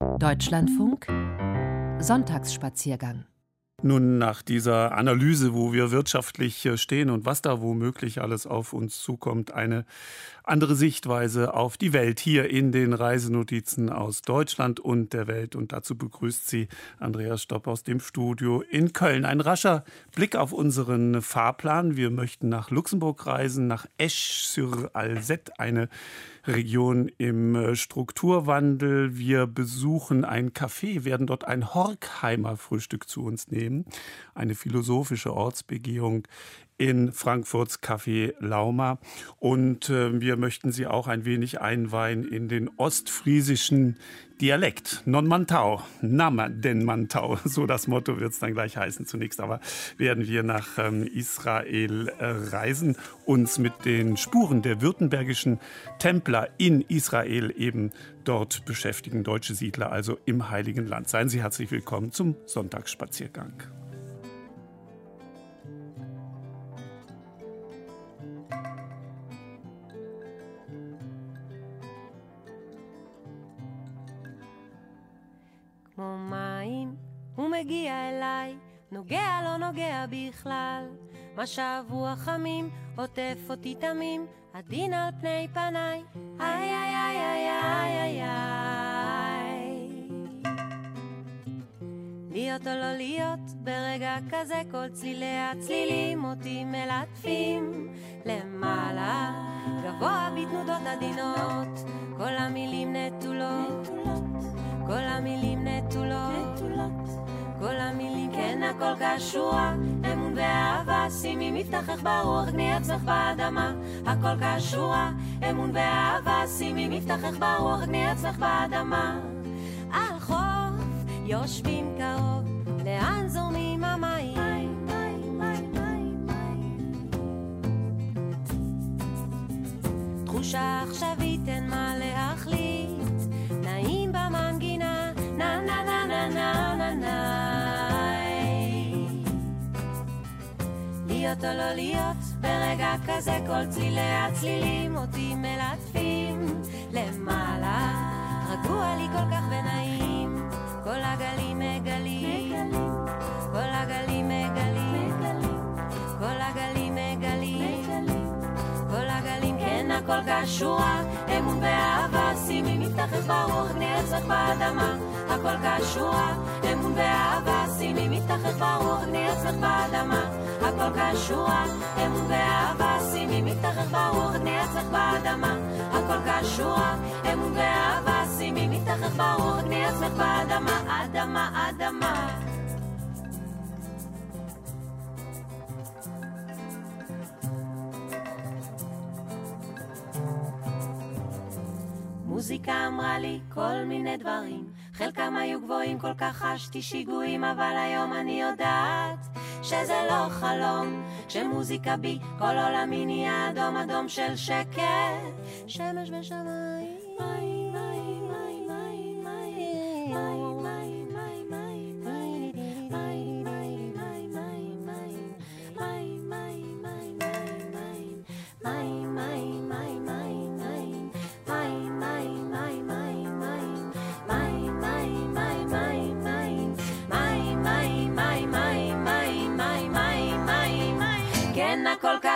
Deutschlandfunk Sonntagsspaziergang nun, nach dieser Analyse, wo wir wirtschaftlich äh, stehen und was da womöglich alles auf uns zukommt, eine andere Sichtweise auf die Welt hier in den Reisenotizen aus Deutschland und der Welt. Und dazu begrüßt sie Andreas Stopp aus dem Studio in Köln. Ein rascher Blick auf unseren Fahrplan. Wir möchten nach Luxemburg reisen, nach Esch-sur-Alzette, eine Region im äh, Strukturwandel. Wir besuchen ein Café, werden dort ein Horkheimer Frühstück zu uns nehmen. Eine philosophische Ortsbegehung in Frankfurts Café Lauma. Und äh, wir möchten Sie auch ein wenig einweihen in den ostfriesischen Dialekt. Non Mantau, Nama den Mantau. So das Motto wird es dann gleich heißen. Zunächst aber werden wir nach ähm, Israel äh, reisen, uns mit den Spuren der württembergischen Templer in Israel eben dort beschäftigen. Deutsche Siedler also im Heiligen Land. Seien Sie herzlich willkommen zum Sonntagsspaziergang. הוא מגיע אליי, נוגע לא נוגע בכלל. מה שבוע חמים, עוטף אותי תמים, הדין על פני פניי. איי איי איי איי איי איי איי. להיות או לא להיות, ברגע כזה כל צלילי הצלילים אותי מלטפים למעלה. גבוה בתנודות עדינות, כל המילים נטולות, כל המילים נטולות. כל המילים כן הכל קשור, אמון ואהבה, שימי מבטחך ברוח, תני עצמך באדמה. הכל קשור, אמון ואהבה, שימי מבטחך ברוח, תני עצמך באדמה. על חוף יושבים קרוב, לאן זורמים המים? תחושה עכשווית אין מה להחליט, להיות או לא להיות, ברגע כזה כל צלילי הצלילים אותי מלטפים למעלה. רגוע לי כל כך ונעים, כל הגלים מגלים, כל הגלים מגלים, כל הגלים מגלים, כל הגלים כן הכל קשור, אמון ואהבה, שימי מבטחך ברוח, עצמך באדמה, הכל קשור, אמון ואהבה, שימי מבטחך ברוח, עצמך באדמה. הכל קשור, אמון ואהבה, שימי מתחת ברוח, תני באדמה. הכל קשור, אמון ואהבה, שימי מתחת ברוח, תני באדמה, אדמה, אדמה. מוזיקה אמרה לי כל מיני דברים, חלקם היו גבוהים, כל כך חשתי שיגועים, אבל היום אני יודעת שזה לא חלום, שמוזיקה בי, כל עולמי נהיה אדום אדום של שקט, שמש ושמיים.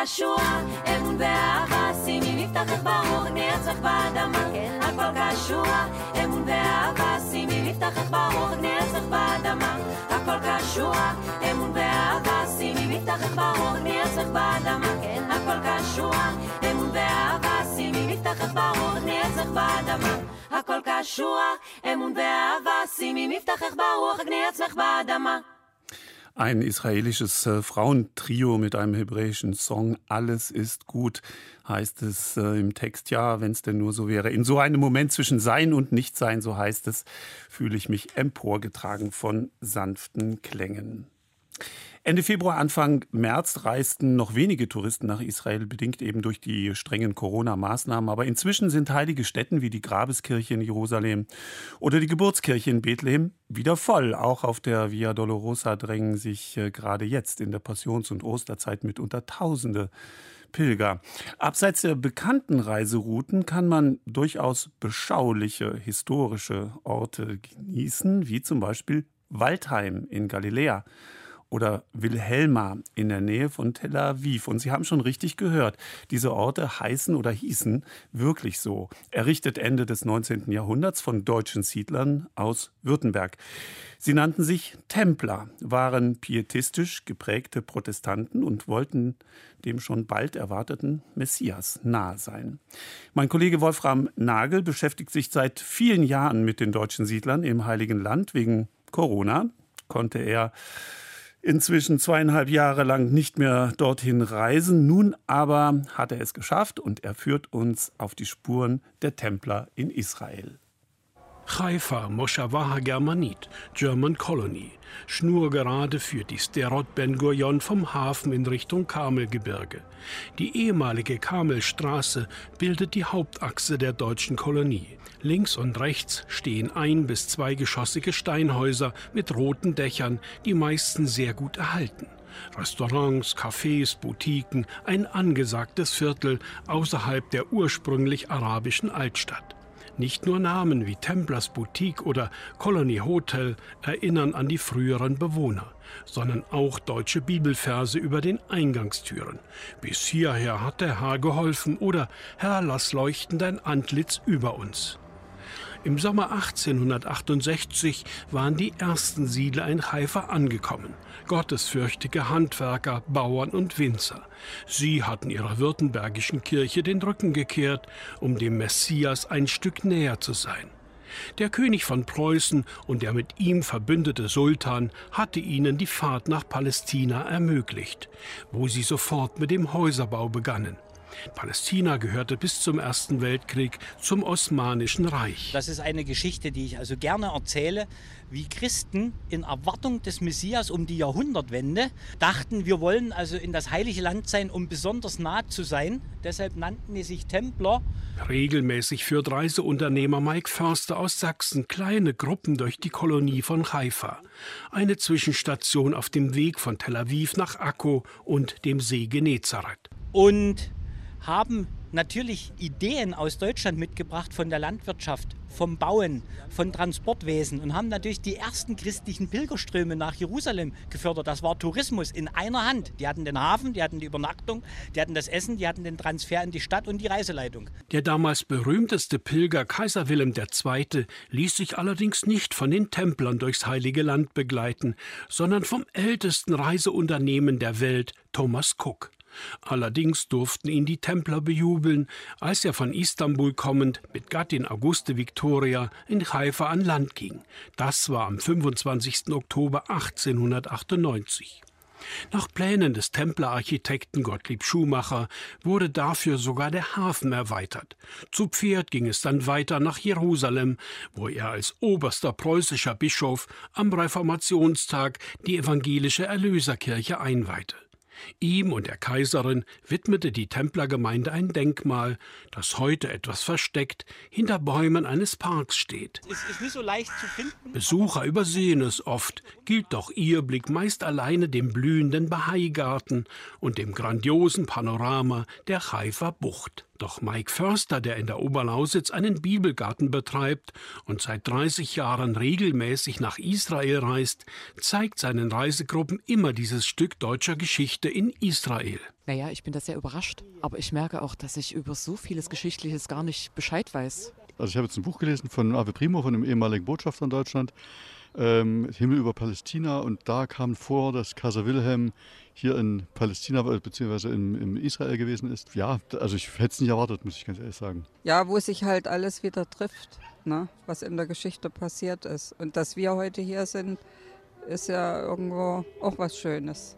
קשורה, אמון ואהבה, שימי מפתחת באור, נרצח באדמה. הכל קשורה, אמון ואהבה, שימי מפתחת באור, נרצח באדמה. הכל קשורה, אמון ואהבה, שימי מפתחת באור, נרצח באדמה. הכל קשורה, אמון ואהבה, שימי מפתחת באור, נרצח באדמה. הכל קשורה, אמון ואהבה, שימי מפתחך ברוח, הגני עצמך באדמה. Ein israelisches äh, Frauentrio mit einem hebräischen Song. Alles ist gut, heißt es äh, im Text. Ja, wenn es denn nur so wäre. In so einem Moment zwischen Sein und Nichtsein, so heißt es, fühle ich mich emporgetragen von sanften Klängen. Ende Februar, Anfang März reisten noch wenige Touristen nach Israel, bedingt eben durch die strengen Corona-Maßnahmen. Aber inzwischen sind heilige Städten wie die Grabeskirche in Jerusalem oder die Geburtskirche in Bethlehem wieder voll. Auch auf der Via Dolorosa drängen sich äh, gerade jetzt in der Passions- und Osterzeit mitunter Tausende Pilger. Abseits der bekannten Reiserouten kann man durchaus beschauliche historische Orte genießen, wie zum Beispiel Waldheim in Galiläa oder Wilhelma in der Nähe von Tel Aviv. Und Sie haben schon richtig gehört, diese Orte heißen oder hießen wirklich so. Errichtet Ende des 19. Jahrhunderts von deutschen Siedlern aus Württemberg. Sie nannten sich Templer, waren pietistisch geprägte Protestanten und wollten dem schon bald erwarteten Messias nahe sein. Mein Kollege Wolfram Nagel beschäftigt sich seit vielen Jahren mit den deutschen Siedlern im Heiligen Land. Wegen Corona konnte er inzwischen zweieinhalb Jahre lang nicht mehr dorthin reisen. Nun aber hat er es geschafft und er führt uns auf die Spuren der Templer in Israel. Haifa, Moshavaha Germanit, German Colony. Schnurgerade führt die Sterot Ben Gurion vom Hafen in Richtung Kamelgebirge. Die ehemalige Kamelstraße bildet die Hauptachse der deutschen Kolonie. Links und rechts stehen ein- bis zweigeschossige Steinhäuser mit roten Dächern, die meisten sehr gut erhalten. Restaurants, Cafés, Boutiquen, ein angesagtes Viertel außerhalb der ursprünglich arabischen Altstadt. Nicht nur Namen wie Templers Boutique oder Colony Hotel erinnern an die früheren Bewohner, sondern auch deutsche Bibelverse über den Eingangstüren. Bis hierher hat der Herr geholfen oder Herr, lass leuchten dein Antlitz über uns. Im Sommer 1868 waren die ersten Siedler in Haifa angekommen. Gottesfürchtige Handwerker, Bauern und Winzer. Sie hatten ihrer württembergischen Kirche den Rücken gekehrt, um dem Messias ein Stück näher zu sein. Der König von Preußen und der mit ihm verbündete Sultan hatte ihnen die Fahrt nach Palästina ermöglicht, wo sie sofort mit dem Häuserbau begannen. Palästina gehörte bis zum Ersten Weltkrieg zum Osmanischen Reich. Das ist eine Geschichte, die ich also gerne erzähle, wie Christen in Erwartung des Messias um die Jahrhundertwende dachten, wir wollen also in das heilige Land sein, um besonders nah zu sein. Deshalb nannten die sich Templer. Regelmäßig führt Reiseunternehmer Mike Förster aus Sachsen kleine Gruppen durch die Kolonie von Haifa. Eine Zwischenstation auf dem Weg von Tel Aviv nach Akko und dem See Genezareth. Und haben natürlich Ideen aus Deutschland mitgebracht von der Landwirtschaft, vom Bauen, von Transportwesen und haben natürlich die ersten christlichen Pilgerströme nach Jerusalem gefördert. Das war Tourismus in einer Hand. Die hatten den Hafen, die hatten die Übernachtung, die hatten das Essen, die hatten den Transfer in die Stadt und die Reiseleitung. Der damals berühmteste Pilger Kaiser Wilhelm II. ließ sich allerdings nicht von den Templern durchs Heilige Land begleiten, sondern vom ältesten Reiseunternehmen der Welt, Thomas Cook. Allerdings durften ihn die Templer bejubeln, als er von Istanbul kommend mit Gattin Auguste Victoria in Haifa an Land ging. Das war am 25. Oktober 1898. Nach Plänen des Templerarchitekten Gottlieb Schumacher wurde dafür sogar der Hafen erweitert. Zu Pferd ging es dann weiter nach Jerusalem, wo er als oberster preußischer Bischof am Reformationstag die evangelische Erlöserkirche einweihte. Ihm und der Kaiserin widmete die Templergemeinde ein Denkmal, das heute etwas versteckt hinter Bäumen eines Parks steht. Es ist nicht so leicht zu finden. Besucher übersehen es oft, gilt doch ihr Blick meist alleine dem blühenden Bahai-Garten und dem grandiosen Panorama der Haifa Bucht. Doch Mike Förster, der in der Oberlausitz einen Bibelgarten betreibt und seit 30 Jahren regelmäßig nach Israel reist, zeigt seinen Reisegruppen immer dieses Stück deutscher Geschichte in Israel. Naja, ich bin da sehr überrascht, aber ich merke auch, dass ich über so vieles Geschichtliches gar nicht Bescheid weiß. Also ich habe jetzt ein Buch gelesen von Ave Primo, von dem ehemaligen Botschafter in Deutschland, ähm, Himmel über Palästina und da kam vor, dass Kaiser Wilhelm hier in Palästina bzw. In, in Israel gewesen ist. Ja, also ich hätte es nicht erwartet, muss ich ganz ehrlich sagen. Ja, wo sich halt alles wieder trifft, ne? was in der Geschichte passiert ist. Und dass wir heute hier sind, ist ja irgendwo auch was Schönes.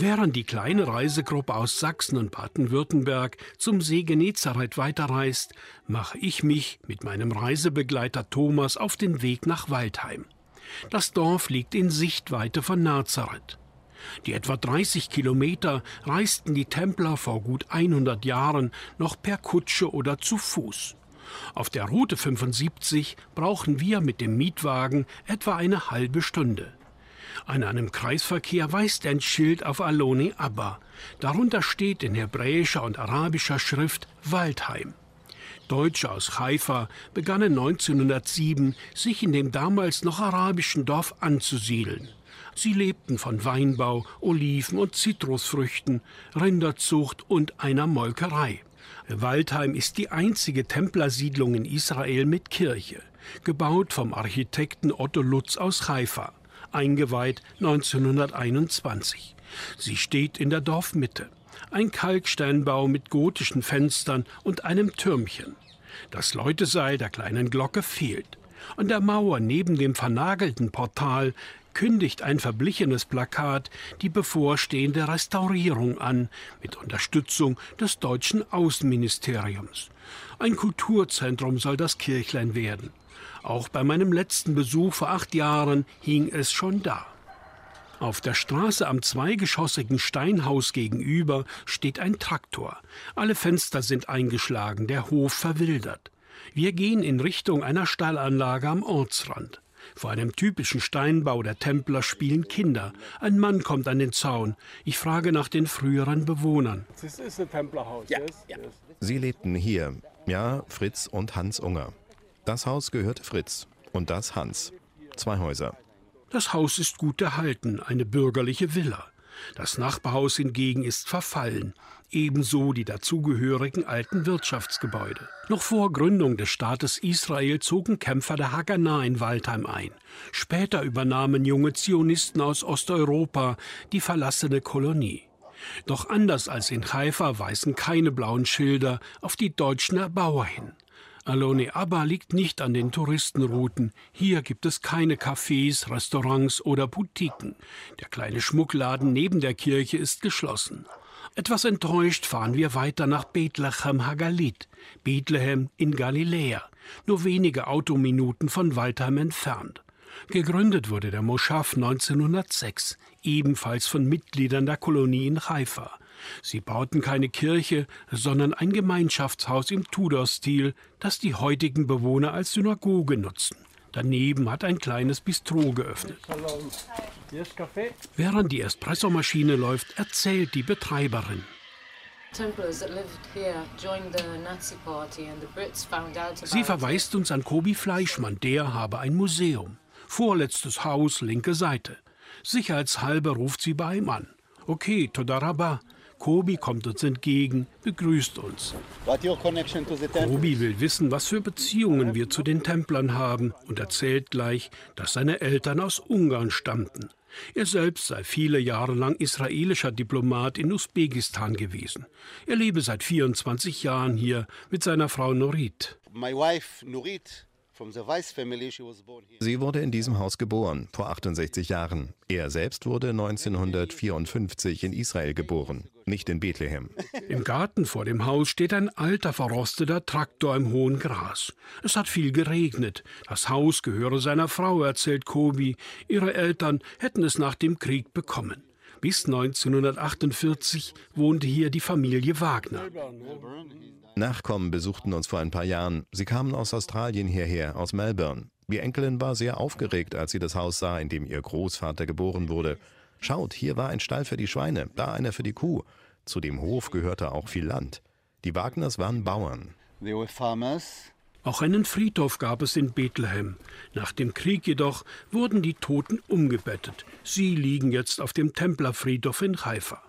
Während die kleine Reisegruppe aus Sachsen und Baden-Württemberg zum See Genezareth weiterreist, mache ich mich mit meinem Reisebegleiter Thomas auf den Weg nach Waldheim. Das Dorf liegt in Sichtweite von Nazareth. Die etwa 30 Kilometer reisten die Templer vor gut 100 Jahren noch per Kutsche oder zu Fuß. Auf der Route 75 brauchen wir mit dem Mietwagen etwa eine halbe Stunde. An einem Kreisverkehr weist ein Schild auf Aloni Abba. Darunter steht in hebräischer und arabischer Schrift Waldheim. Deutsche aus Haifa begannen 1907, sich in dem damals noch arabischen Dorf anzusiedeln. Sie lebten von Weinbau, Oliven und Zitrusfrüchten, Rinderzucht und einer Molkerei. Waldheim ist die einzige Templersiedlung in Israel mit Kirche, gebaut vom Architekten Otto Lutz aus Haifa, eingeweiht 1921. Sie steht in der Dorfmitte. Ein Kalksteinbau mit gotischen Fenstern und einem Türmchen. Das Läuteseil der kleinen Glocke fehlt. An der Mauer neben dem vernagelten Portal kündigt ein verblichenes Plakat die bevorstehende Restaurierung an, mit Unterstützung des deutschen Außenministeriums. Ein Kulturzentrum soll das Kirchlein werden. Auch bei meinem letzten Besuch vor acht Jahren hing es schon da. Auf der Straße am zweigeschossigen Steinhaus gegenüber steht ein Traktor. Alle Fenster sind eingeschlagen, der Hof verwildert. Wir gehen in Richtung einer Stallanlage am Ortsrand. Vor einem typischen Steinbau der Templer spielen Kinder. Ein Mann kommt an den Zaun. Ich frage nach den früheren Bewohnern. Das ist ein Templerhaus. Ja, ja. Sie lebten hier. Ja, Fritz und Hans Unger. Das Haus gehört Fritz und das Hans. Zwei Häuser. Das Haus ist gut erhalten, eine bürgerliche Villa. Das Nachbarhaus hingegen ist verfallen ebenso die dazugehörigen alten Wirtschaftsgebäude. Noch vor Gründung des Staates Israel zogen Kämpfer der Haganah in Waldheim ein. Später übernahmen junge Zionisten aus Osteuropa die verlassene Kolonie. Doch anders als in Haifa weisen keine blauen Schilder auf die deutschen Erbauer hin. Alone Abba liegt nicht an den Touristenrouten. Hier gibt es keine Cafés, Restaurants oder Boutiquen. Der kleine Schmuckladen neben der Kirche ist geschlossen. Etwas enttäuscht fahren wir weiter nach Bethlehem Hagalit, Bethlehem in Galiläa, nur wenige Autominuten von Waldheim entfernt. Gegründet wurde der Moschaf 1906, ebenfalls von Mitgliedern der Kolonie in Haifa. Sie bauten keine Kirche, sondern ein Gemeinschaftshaus im Tudor-Stil, das die heutigen Bewohner als Synagoge nutzen. Daneben hat ein kleines Bistro geöffnet. Während die Espressomaschine läuft, erzählt die Betreiberin. Sie verweist uns an Kobi Fleischmann, der habe ein Museum. Vorletztes Haus, linke Seite. Sicherheitshalber ruft sie bei ihm an. Okay, Todaraba. Kobi kommt uns entgegen, begrüßt uns. Kobi will wissen, was für Beziehungen wir zu den Templern haben und erzählt gleich, dass seine Eltern aus Ungarn stammten. Er selbst sei viele Jahre lang israelischer Diplomat in Usbekistan gewesen. Er lebe seit 24 Jahren hier mit seiner Frau Norit. Sie wurde in diesem Haus geboren, vor 68 Jahren. Er selbst wurde 1954 in Israel geboren, nicht in Bethlehem. Im Garten vor dem Haus steht ein alter verrosteter Traktor im hohen Gras. Es hat viel geregnet. Das Haus gehöre seiner Frau, erzählt Kobi. Ihre Eltern hätten es nach dem Krieg bekommen. Bis 1948 wohnte hier die Familie Wagner. Nachkommen besuchten uns vor ein paar Jahren. Sie kamen aus Australien hierher, aus Melbourne. Die Enkelin war sehr aufgeregt, als sie das Haus sah, in dem ihr Großvater geboren wurde. Schaut, hier war ein Stall für die Schweine, da einer für die Kuh. Zu dem Hof gehörte auch viel Land. Die Wagners waren Bauern. They were farmers. Auch einen Friedhof gab es in Bethlehem. Nach dem Krieg jedoch wurden die Toten umgebettet. Sie liegen jetzt auf dem Templerfriedhof in Haifa.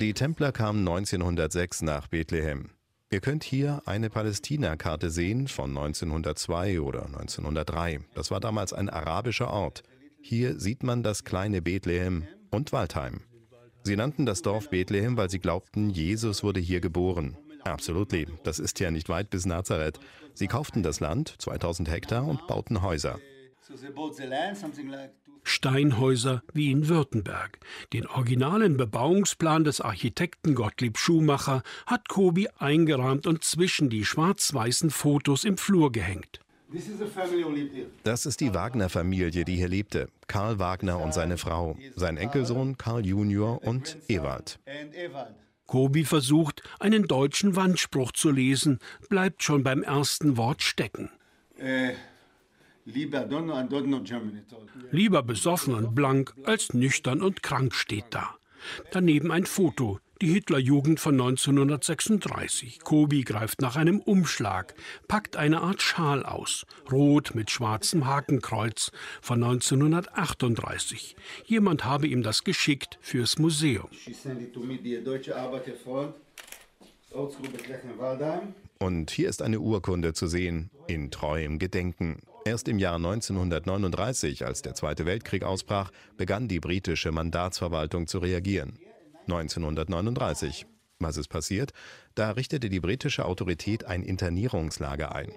Die Templer kamen 1906 nach Bethlehem. Ihr könnt hier eine Palästina-Karte sehen von 1902 oder 1903. Das war damals ein arabischer Ort. Hier sieht man das kleine Bethlehem und Waldheim. Sie nannten das Dorf Bethlehem, weil sie glaubten, Jesus wurde hier geboren. Absolutely. Das ist ja nicht weit bis Nazareth. Sie kauften das Land, 2000 Hektar, und bauten Häuser. Steinhäuser wie in Württemberg. Den originalen Bebauungsplan des Architekten Gottlieb Schumacher hat Kobi eingerahmt und zwischen die schwarz-weißen Fotos im Flur gehängt. Das ist die Wagner-Familie, die hier lebte. Karl Wagner und seine Frau, sein Enkelsohn Karl Junior und Ewald. Kobi versucht, einen deutschen Wandspruch zu lesen, bleibt schon beim ersten Wort stecken. Äh, lieber besoffen und blank als nüchtern und krank steht da. Daneben ein Foto, die Hitlerjugend von 1936. Kobi greift nach einem Umschlag, packt eine Art Schal aus, rot mit schwarzem Hakenkreuz von 1938. Jemand habe ihm das geschickt fürs Museum. Und hier ist eine Urkunde zu sehen, in treuem Gedenken. Erst im Jahr 1939, als der Zweite Weltkrieg ausbrach, begann die britische Mandatsverwaltung zu reagieren. 1939. Was ist passiert? Da richtete die britische Autorität ein Internierungslager ein.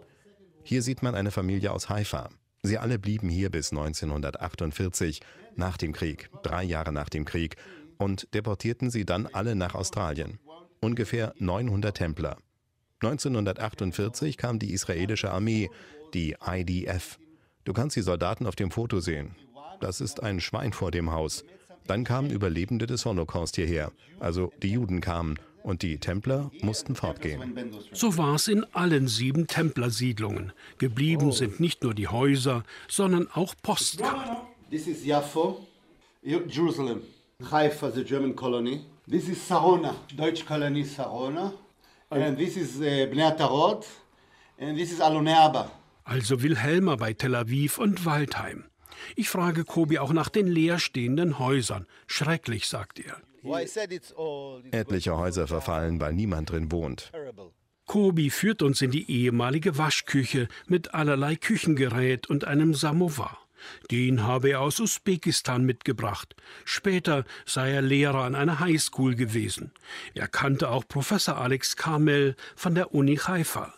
Hier sieht man eine Familie aus Haifa. Sie alle blieben hier bis 1948, nach dem Krieg, drei Jahre nach dem Krieg, und deportierten sie dann alle nach Australien. Ungefähr 900 Templer. 1948 kam die israelische Armee, die IDF. Du kannst die Soldaten auf dem Foto sehen. Das ist ein Schwein vor dem Haus. Dann kamen Überlebende des Holocaust hierher. Also die Juden kamen und die Templer mussten fortgehen. So war es in allen sieben Templersiedlungen. Geblieben sind nicht nur die Häuser, sondern auch Postkarten. This is Jaffo, Jerusalem. Haifa, the German colony. This is Sarona, Deutsche Kolonie Sarona. And this is uh, Bnei Tarot. And this is Alonea Also Wilhelma bei Tel Aviv und Waldheim. Ich frage Kobi auch nach den leerstehenden Häusern. Schrecklich, sagt er. Etliche Häuser verfallen, weil niemand drin wohnt. Kobi führt uns in die ehemalige Waschküche mit allerlei Küchengerät und einem Samovar. Den habe er aus Usbekistan mitgebracht. Später sei er Lehrer an einer Highschool gewesen. Er kannte auch Professor Alex Kamel von der Uni Haifa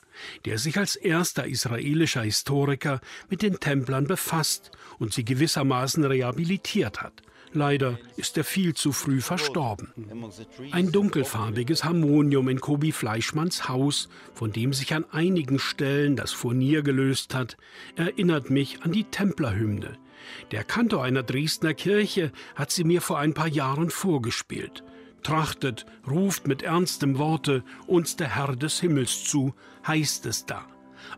der sich als erster israelischer Historiker mit den Templern befasst und sie gewissermaßen rehabilitiert hat. Leider ist er viel zu früh verstorben. Ein dunkelfarbiges Harmonium in Kobi Fleischmanns Haus, von dem sich an einigen Stellen das Furnier gelöst hat, erinnert mich an die Templerhymne. Der Kantor einer Dresdner Kirche hat sie mir vor ein paar Jahren vorgespielt. Trachtet, ruft mit ernstem Worte uns der Herr des Himmels zu, heißt es da.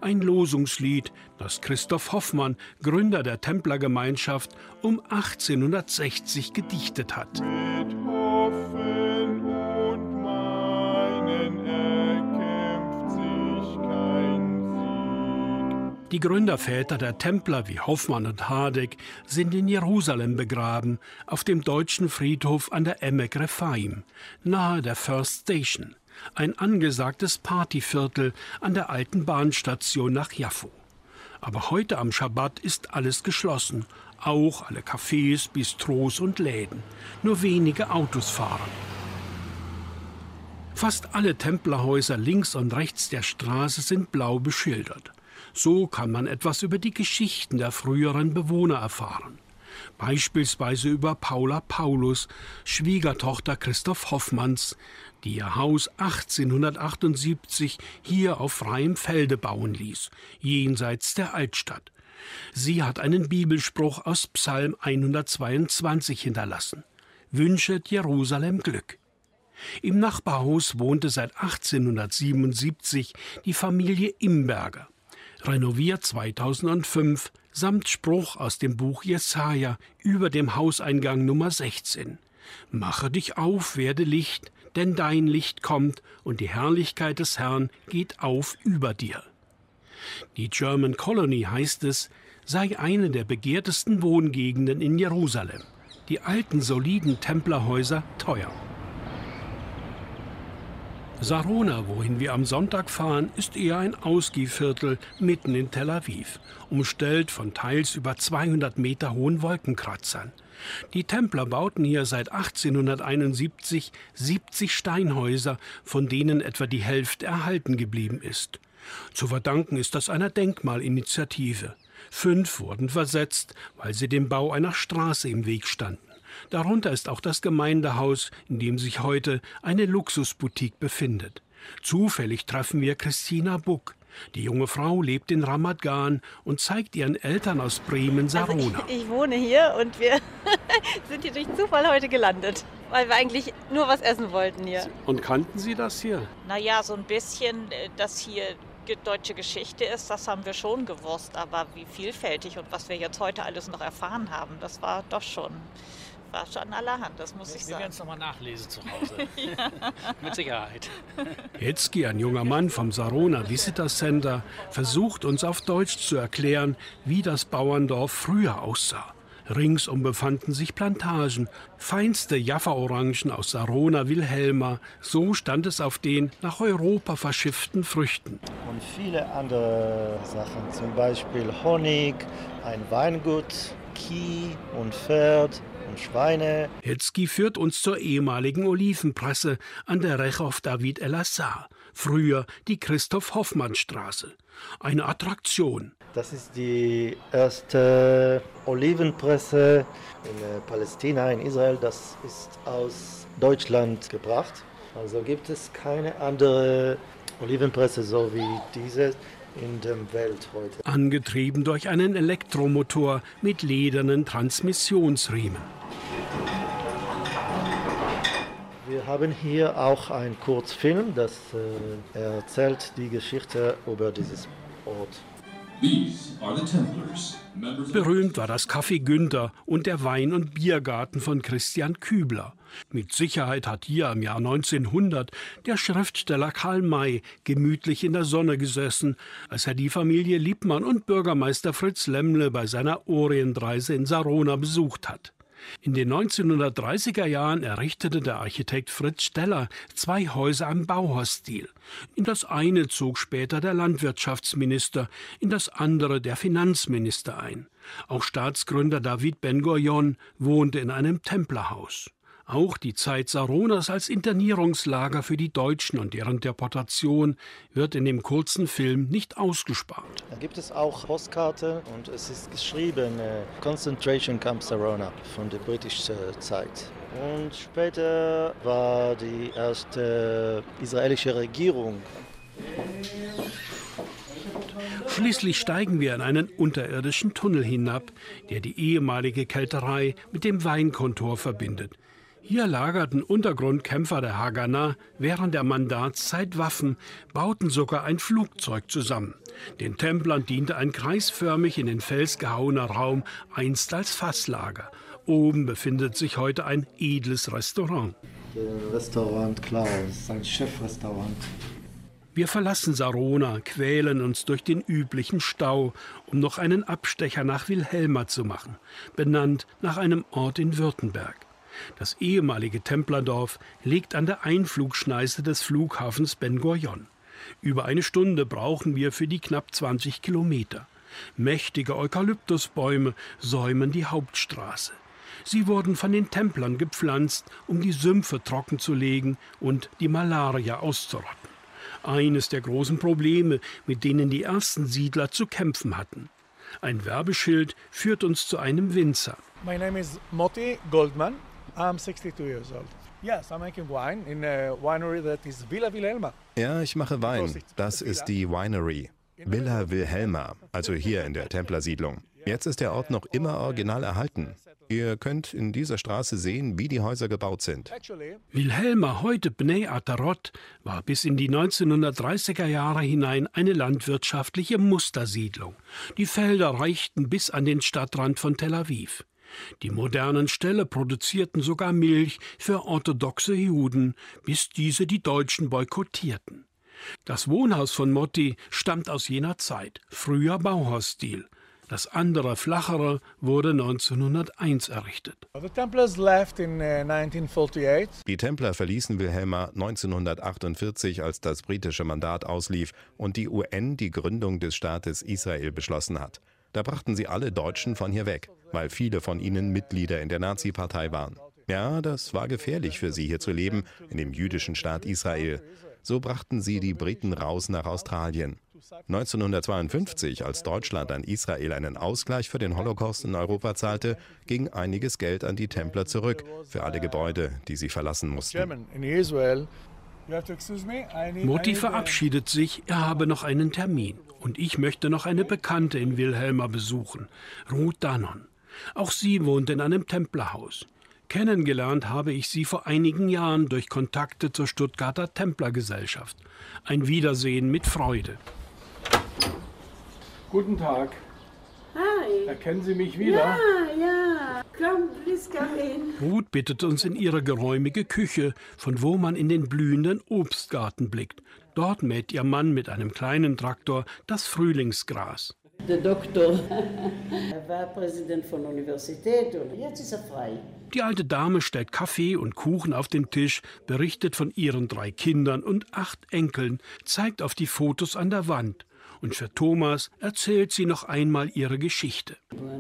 Ein Losungslied, das Christoph Hoffmann, Gründer der Templergemeinschaft, um 1860 gedichtet hat. Mit Hoffen und Meinen erkämpft sich kein Sieg. Die Gründerväter der Templer wie Hoffmann und Hardegg sind in Jerusalem begraben, auf dem deutschen Friedhof an der Emek Rephaim, nahe der First Station ein angesagtes Partyviertel an der alten Bahnstation nach Jaffo. Aber heute am Schabbat ist alles geschlossen, auch alle Cafés, Bistros und Läden. Nur wenige Autos fahren. Fast alle Templerhäuser links und rechts der Straße sind blau beschildert. So kann man etwas über die Geschichten der früheren Bewohner erfahren. Beispielsweise über Paula Paulus, Schwiegertochter Christoph Hoffmanns, die ihr Haus 1878 hier auf freiem Felde bauen ließ, jenseits der Altstadt. Sie hat einen Bibelspruch aus Psalm 122 hinterlassen. Wünschet Jerusalem Glück. Im Nachbarhaus wohnte seit 1877 die Familie Imberger, renoviert 2005 samt Spruch aus dem Buch Jesaja über dem Hauseingang Nummer 16. Mache dich auf, werde Licht, denn dein Licht kommt und die Herrlichkeit des Herrn geht auf über dir. Die German Colony heißt es, sei eine der begehrtesten Wohngegenden in Jerusalem. Die alten soliden Templerhäuser teuer. Sarona, wohin wir am Sonntag fahren, ist eher ein Ausgehviertel mitten in Tel Aviv, umstellt von teils über 200 Meter hohen Wolkenkratzern. Die Templer bauten hier seit 1871 70 Steinhäuser, von denen etwa die Hälfte erhalten geblieben ist. Zu verdanken ist das einer Denkmalinitiative. Fünf wurden versetzt, weil sie dem Bau einer Straße im Weg standen. Darunter ist auch das Gemeindehaus, in dem sich heute eine Luxusboutique befindet. Zufällig treffen wir Christina Buck. Die junge Frau lebt in Ramat Gan und zeigt ihren Eltern aus Bremen Sarona. Also ich, ich wohne hier und wir sind hier durch Zufall heute gelandet. weil wir eigentlich nur was essen wollten hier. Und kannten Sie das hier? Naja, so ein bisschen, äh, dass hier deutsche Geschichte ist, das haben wir schon gewusst. Aber wie vielfältig und was wir jetzt heute alles noch erfahren haben, das war doch schon war schon allerhand, das muss ich sagen. Wir werden es nochmal nachlesen zu Hause. ja. Mit Sicherheit. Hetzki, ein junger Mann vom Sarona Visitor Center, versucht uns auf Deutsch zu erklären, wie das Bauerndorf früher aussah. Ringsum befanden sich Plantagen, feinste Jaffa-Orangen aus Sarona Wilhelma. So stand es auf den nach Europa verschifften Früchten. Und viele andere Sachen, zum Beispiel Honig, ein Weingut, Kieh und Pferd und Schweine. Hetzki führt uns zur ehemaligen Olivenpresse an der Rechov David El Assar, früher die Christoph Hoffmann Straße. Eine Attraktion. Das ist die erste Olivenpresse in äh, Palästina, in Israel. Das ist aus Deutschland gebracht. Also gibt es keine andere Olivenpresse so wie diese in der Welt heute. Angetrieben durch einen Elektromotor mit ledernen Transmissionsriemen. Wir haben hier auch einen Kurzfilm, das äh, erzählt die Geschichte über dieses Ort. Berühmt war das Café Günther und der Wein- und Biergarten von Christian Kübler. Mit Sicherheit hat hier im Jahr 1900 der Schriftsteller Karl May gemütlich in der Sonne gesessen, als er die Familie Liebmann und Bürgermeister Fritz Lemmle bei seiner Orientreise in Sarona besucht hat. In den 1930er Jahren errichtete der Architekt Fritz Steller zwei Häuser am Bauhausstil. In das eine zog später der Landwirtschaftsminister, in das andere der Finanzminister ein. Auch Staatsgründer David Ben-Gurion wohnte in einem Templerhaus. Auch die Zeit Saronas als Internierungslager für die Deutschen und deren Deportation wird in dem kurzen Film nicht ausgespart. Da gibt es auch Postkarte und es ist geschrieben äh, Concentration Camp Sarona von der britischen Zeit. Und später war die erste israelische Regierung. Schließlich steigen wir in einen unterirdischen Tunnel hinab, der die ehemalige Kälterei mit dem Weinkontor verbindet. Hier lagerten Untergrundkämpfer der Haganah während der Mandatszeit Waffen, bauten sogar ein Flugzeug zusammen. Den Templern diente ein kreisförmig in den Fels gehauener Raum, einst als Fasslager. Oben befindet sich heute ein edles Restaurant. Restaurant Klaus, sein Chefrestaurant. Wir verlassen Sarona, quälen uns durch den üblichen Stau, um noch einen Abstecher nach Wilhelma zu machen, benannt nach einem Ort in Württemberg. Das ehemalige Templerdorf liegt an der Einflugschneise des Flughafens Ben Gurion. Über eine Stunde brauchen wir für die knapp 20 Kilometer. Mächtige Eukalyptusbäume säumen die Hauptstraße. Sie wurden von den Templern gepflanzt, um die Sümpfe trockenzulegen und die Malaria auszurotten. Eines der großen Probleme, mit denen die ersten Siedler zu kämpfen hatten. Ein Werbeschild führt uns zu einem Winzer. My name is Moti Goldman. I'm 62 years old. Yes, I'm making wine in a winery that is Villa Wilhelma. Ja, ich mache Wein. Das ist die Winery. Villa Wilhelma, also hier in der Templersiedlung. Jetzt ist der Ort noch immer original erhalten. Ihr könnt in dieser Straße sehen, wie die Häuser gebaut sind. Wilhelma, heute Bnei Atarot, war bis in die 1930er Jahre hinein eine landwirtschaftliche Mustersiedlung. Die Felder reichten bis an den Stadtrand von Tel Aviv. Die modernen Ställe produzierten sogar Milch für orthodoxe Juden, bis diese die Deutschen boykottierten. Das Wohnhaus von Motti stammt aus jener Zeit, früher Bauhausstil. Das andere, flachere, wurde 1901 errichtet. Uh, die Templer verließen Wilhelma 1948, als das britische Mandat auslief und die UN die Gründung des Staates Israel beschlossen hat. Da brachten sie alle Deutschen von hier weg, weil viele von ihnen Mitglieder in der Nazi-Partei waren. Ja, das war gefährlich für sie hier zu leben, in dem jüdischen Staat Israel. So brachten sie die Briten raus nach Australien. 1952, als Deutschland an Israel einen Ausgleich für den Holocaust in Europa zahlte, ging einiges Geld an die Templer zurück für alle Gebäude, die sie verlassen mussten. Mutti verabschiedet sich, er habe noch einen Termin. Und ich möchte noch eine Bekannte in Wilhelma besuchen, Ruth Dannon. Auch sie wohnt in einem Templerhaus. Kennengelernt habe ich sie vor einigen Jahren durch Kontakte zur Stuttgarter Templergesellschaft. Ein Wiedersehen mit Freude. Guten Tag. Hi. Erkennen Sie mich wieder? Ja, ja. Come, please come in. Ruth bittet uns in ihre geräumige Küche, von wo man in den blühenden Obstgarten blickt. Dort mäht ihr Mann mit einem kleinen Traktor das Frühlingsgras. Der Doktor er war Präsident von der Universität und jetzt ist er frei. Die alte Dame stellt Kaffee und Kuchen auf den Tisch, berichtet von ihren drei Kindern und acht Enkeln, zeigt auf die Fotos an der Wand. Und für Thomas erzählt sie noch einmal ihre Geschichte.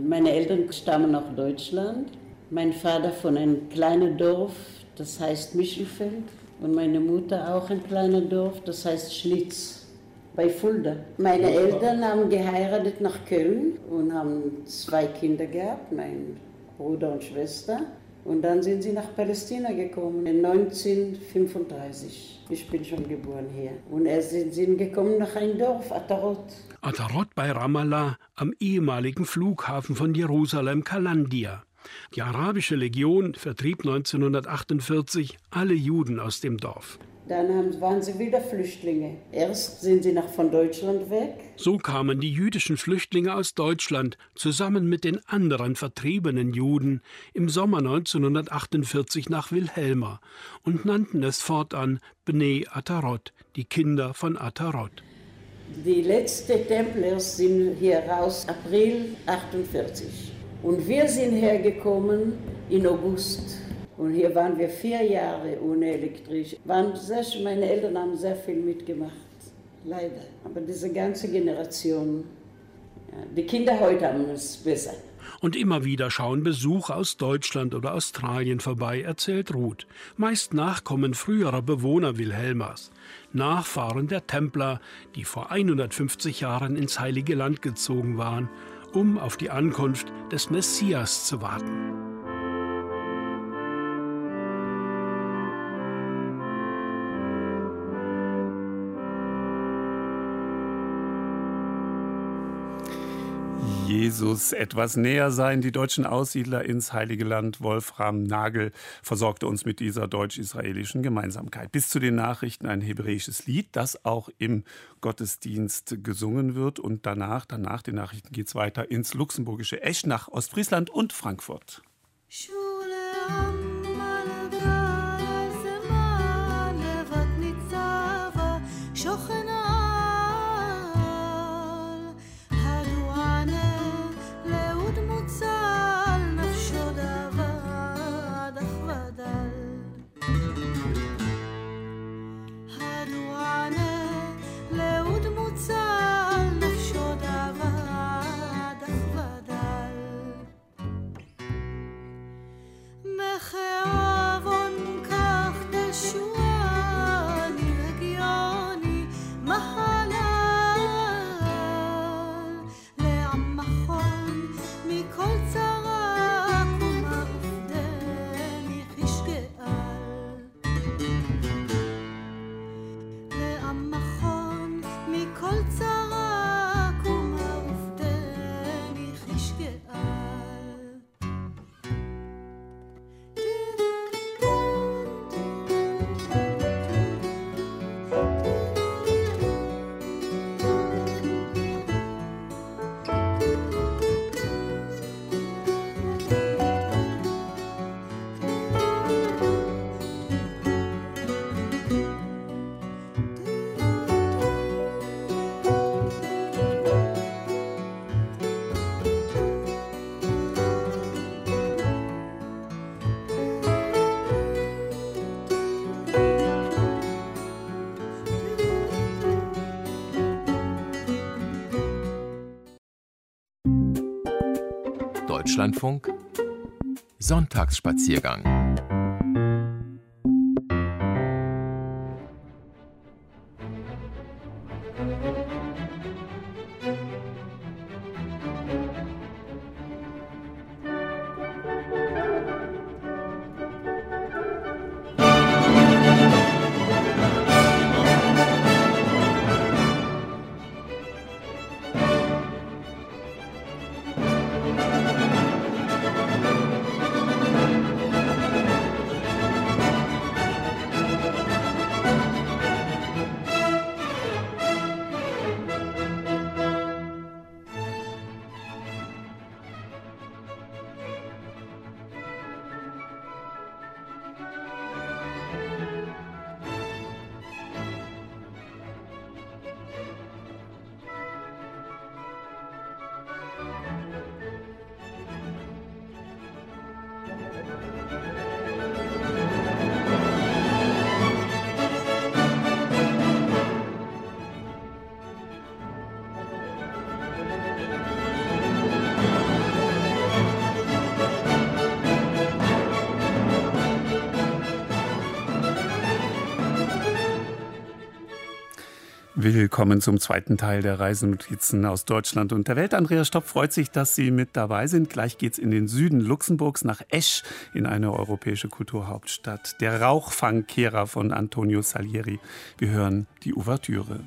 Meine Eltern stammen aus Deutschland. Mein Vater von einem kleinen Dorf, das heißt Michelfeld. Und meine Mutter auch ein kleines Dorf, das heißt Schlitz bei Fulda. Meine Eltern haben geheiratet nach Köln und haben zwei Kinder gehabt, mein Bruder und Schwester. Und dann sind sie nach Palästina gekommen, in 1935. Ich bin schon geboren hier. Und er sind sie gekommen nach einem Dorf, Atarot. Atarot bei Ramallah, am ehemaligen Flughafen von Jerusalem, Kalandia. Die arabische Legion vertrieb 1948 alle Juden aus dem Dorf. Dann haben, waren sie wieder Flüchtlinge. Erst sind sie nach von Deutschland weg. So kamen die jüdischen Flüchtlinge aus Deutschland zusammen mit den anderen vertriebenen Juden im Sommer 1948 nach Wilhelma und nannten es fortan Bnei Atarot, die Kinder von Atarot. Die letzten Templers sind hier raus April 48 und wir sind hergekommen in August und hier waren wir vier Jahre ohne Elektrisch. Waren sehr, meine Eltern haben sehr viel mitgemacht, leider. Aber diese ganze Generation, ja, die Kinder heute haben es besser. Und immer wieder schauen Besucher aus Deutschland oder Australien vorbei, erzählt Ruth. Meist Nachkommen früherer Bewohner Wilhelmas. Nachfahren der Templer, die vor 150 Jahren ins Heilige Land gezogen waren, um auf die Ankunft des Messias zu warten. Jesus etwas näher sein. Die deutschen Aussiedler ins Heilige Land, Wolfram Nagel, versorgte uns mit dieser deutsch-israelischen Gemeinsamkeit. Bis zu den Nachrichten ein hebräisches Lied, das auch im Gottesdienst gesungen wird. Und danach, danach den Nachrichten geht es weiter ins luxemburgische Eschnach, Ostfriesland und Frankfurt. Schule Deutschlandfunk Sonntagsspaziergang. Musik Willkommen zum zweiten Teil der Reisenotizen aus Deutschland und der Welt. Andrea Stopp freut sich, dass Sie mit dabei sind. Gleich geht's in den Süden Luxemburgs nach Esch in eine europäische Kulturhauptstadt. Der Rauchfangkehrer von Antonio Salieri. Wir hören die Ouvertüre.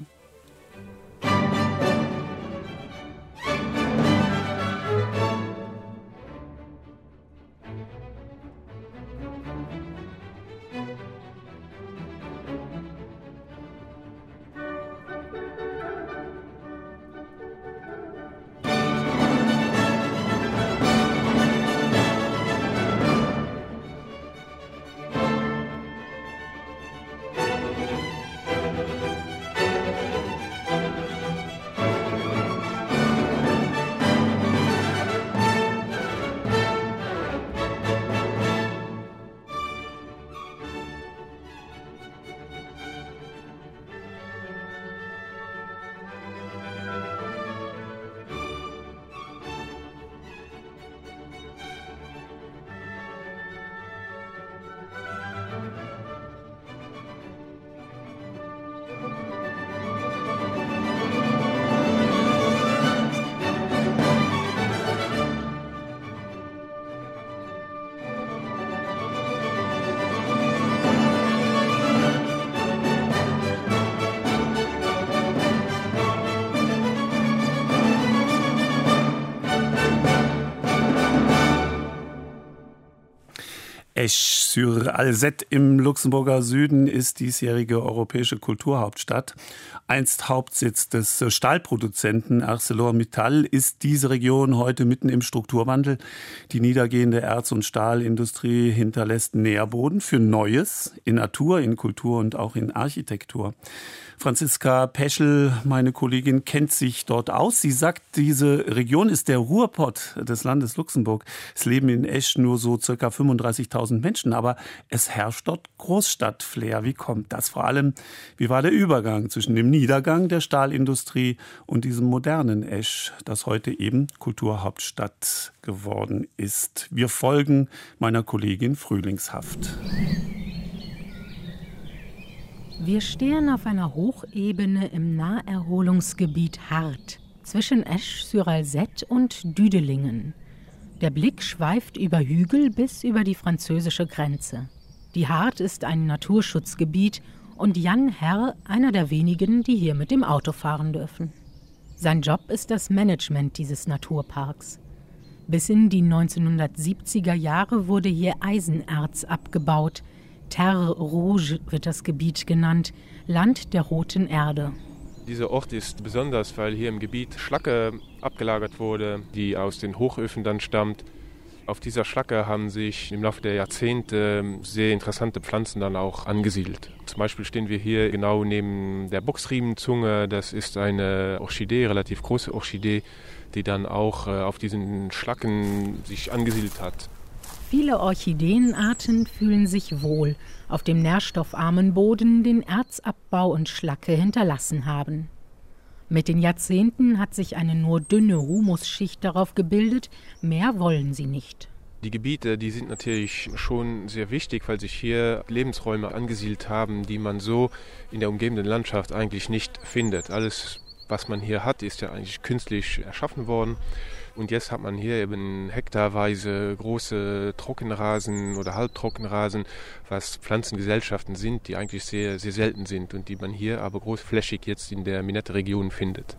Esch-sur-Alzette im Luxemburger Süden ist diesjährige europäische Kulturhauptstadt. Einst Hauptsitz des Stahlproduzenten ArcelorMittal ist diese Region heute mitten im Strukturwandel. Die niedergehende Erz- und Stahlindustrie hinterlässt Nährboden für Neues in Natur, in Kultur und auch in Architektur. Franziska Peschel, meine Kollegin, kennt sich dort aus. Sie sagt, diese Region ist der Ruhrpott des Landes Luxemburg. Es leben in Esch nur so circa 35.000 Menschen, aber es herrscht dort Großstadtflair. Wie kommt das? Vor allem, wie war der Übergang zwischen dem Niedergang der Stahlindustrie und diesem modernen Esch, das heute eben Kulturhauptstadt geworden ist? Wir folgen meiner Kollegin Frühlingshaft. Wir stehen auf einer Hochebene im Naherholungsgebiet Hart zwischen Esch-sur-Alzette und Düdelingen. Der Blick schweift über Hügel bis über die französische Grenze. Die Hart ist ein Naturschutzgebiet und Jan Herr einer der wenigen, die hier mit dem Auto fahren dürfen. Sein Job ist das Management dieses Naturparks. Bis in die 1970er Jahre wurde hier Eisenerz abgebaut – Terre Rouge wird das Gebiet genannt, Land der roten Erde. Dieser Ort ist besonders, weil hier im Gebiet Schlacke abgelagert wurde, die aus den Hochöfen dann stammt. Auf dieser Schlacke haben sich im Laufe der Jahrzehnte sehr interessante Pflanzen dann auch angesiedelt. Zum Beispiel stehen wir hier genau neben der Boxriemenzunge. Das ist eine Orchidee, relativ große Orchidee, die dann auch äh, auf diesen Schlacken sich angesiedelt hat. Viele Orchideenarten fühlen sich wohl auf dem nährstoffarmen Boden, den Erzabbau und Schlacke hinterlassen haben. Mit den Jahrzehnten hat sich eine nur dünne Humusschicht darauf gebildet, mehr wollen sie nicht. Die Gebiete, die sind natürlich schon sehr wichtig, weil sich hier Lebensräume angesiedelt haben, die man so in der umgebenden Landschaft eigentlich nicht findet. Alles, was man hier hat, ist ja eigentlich künstlich erschaffen worden. Und jetzt hat man hier eben hektarweise große Trockenrasen oder Halbtrockenrasen, was Pflanzengesellschaften sind, die eigentlich sehr, sehr selten sind und die man hier aber großflächig jetzt in der Minette-Region findet.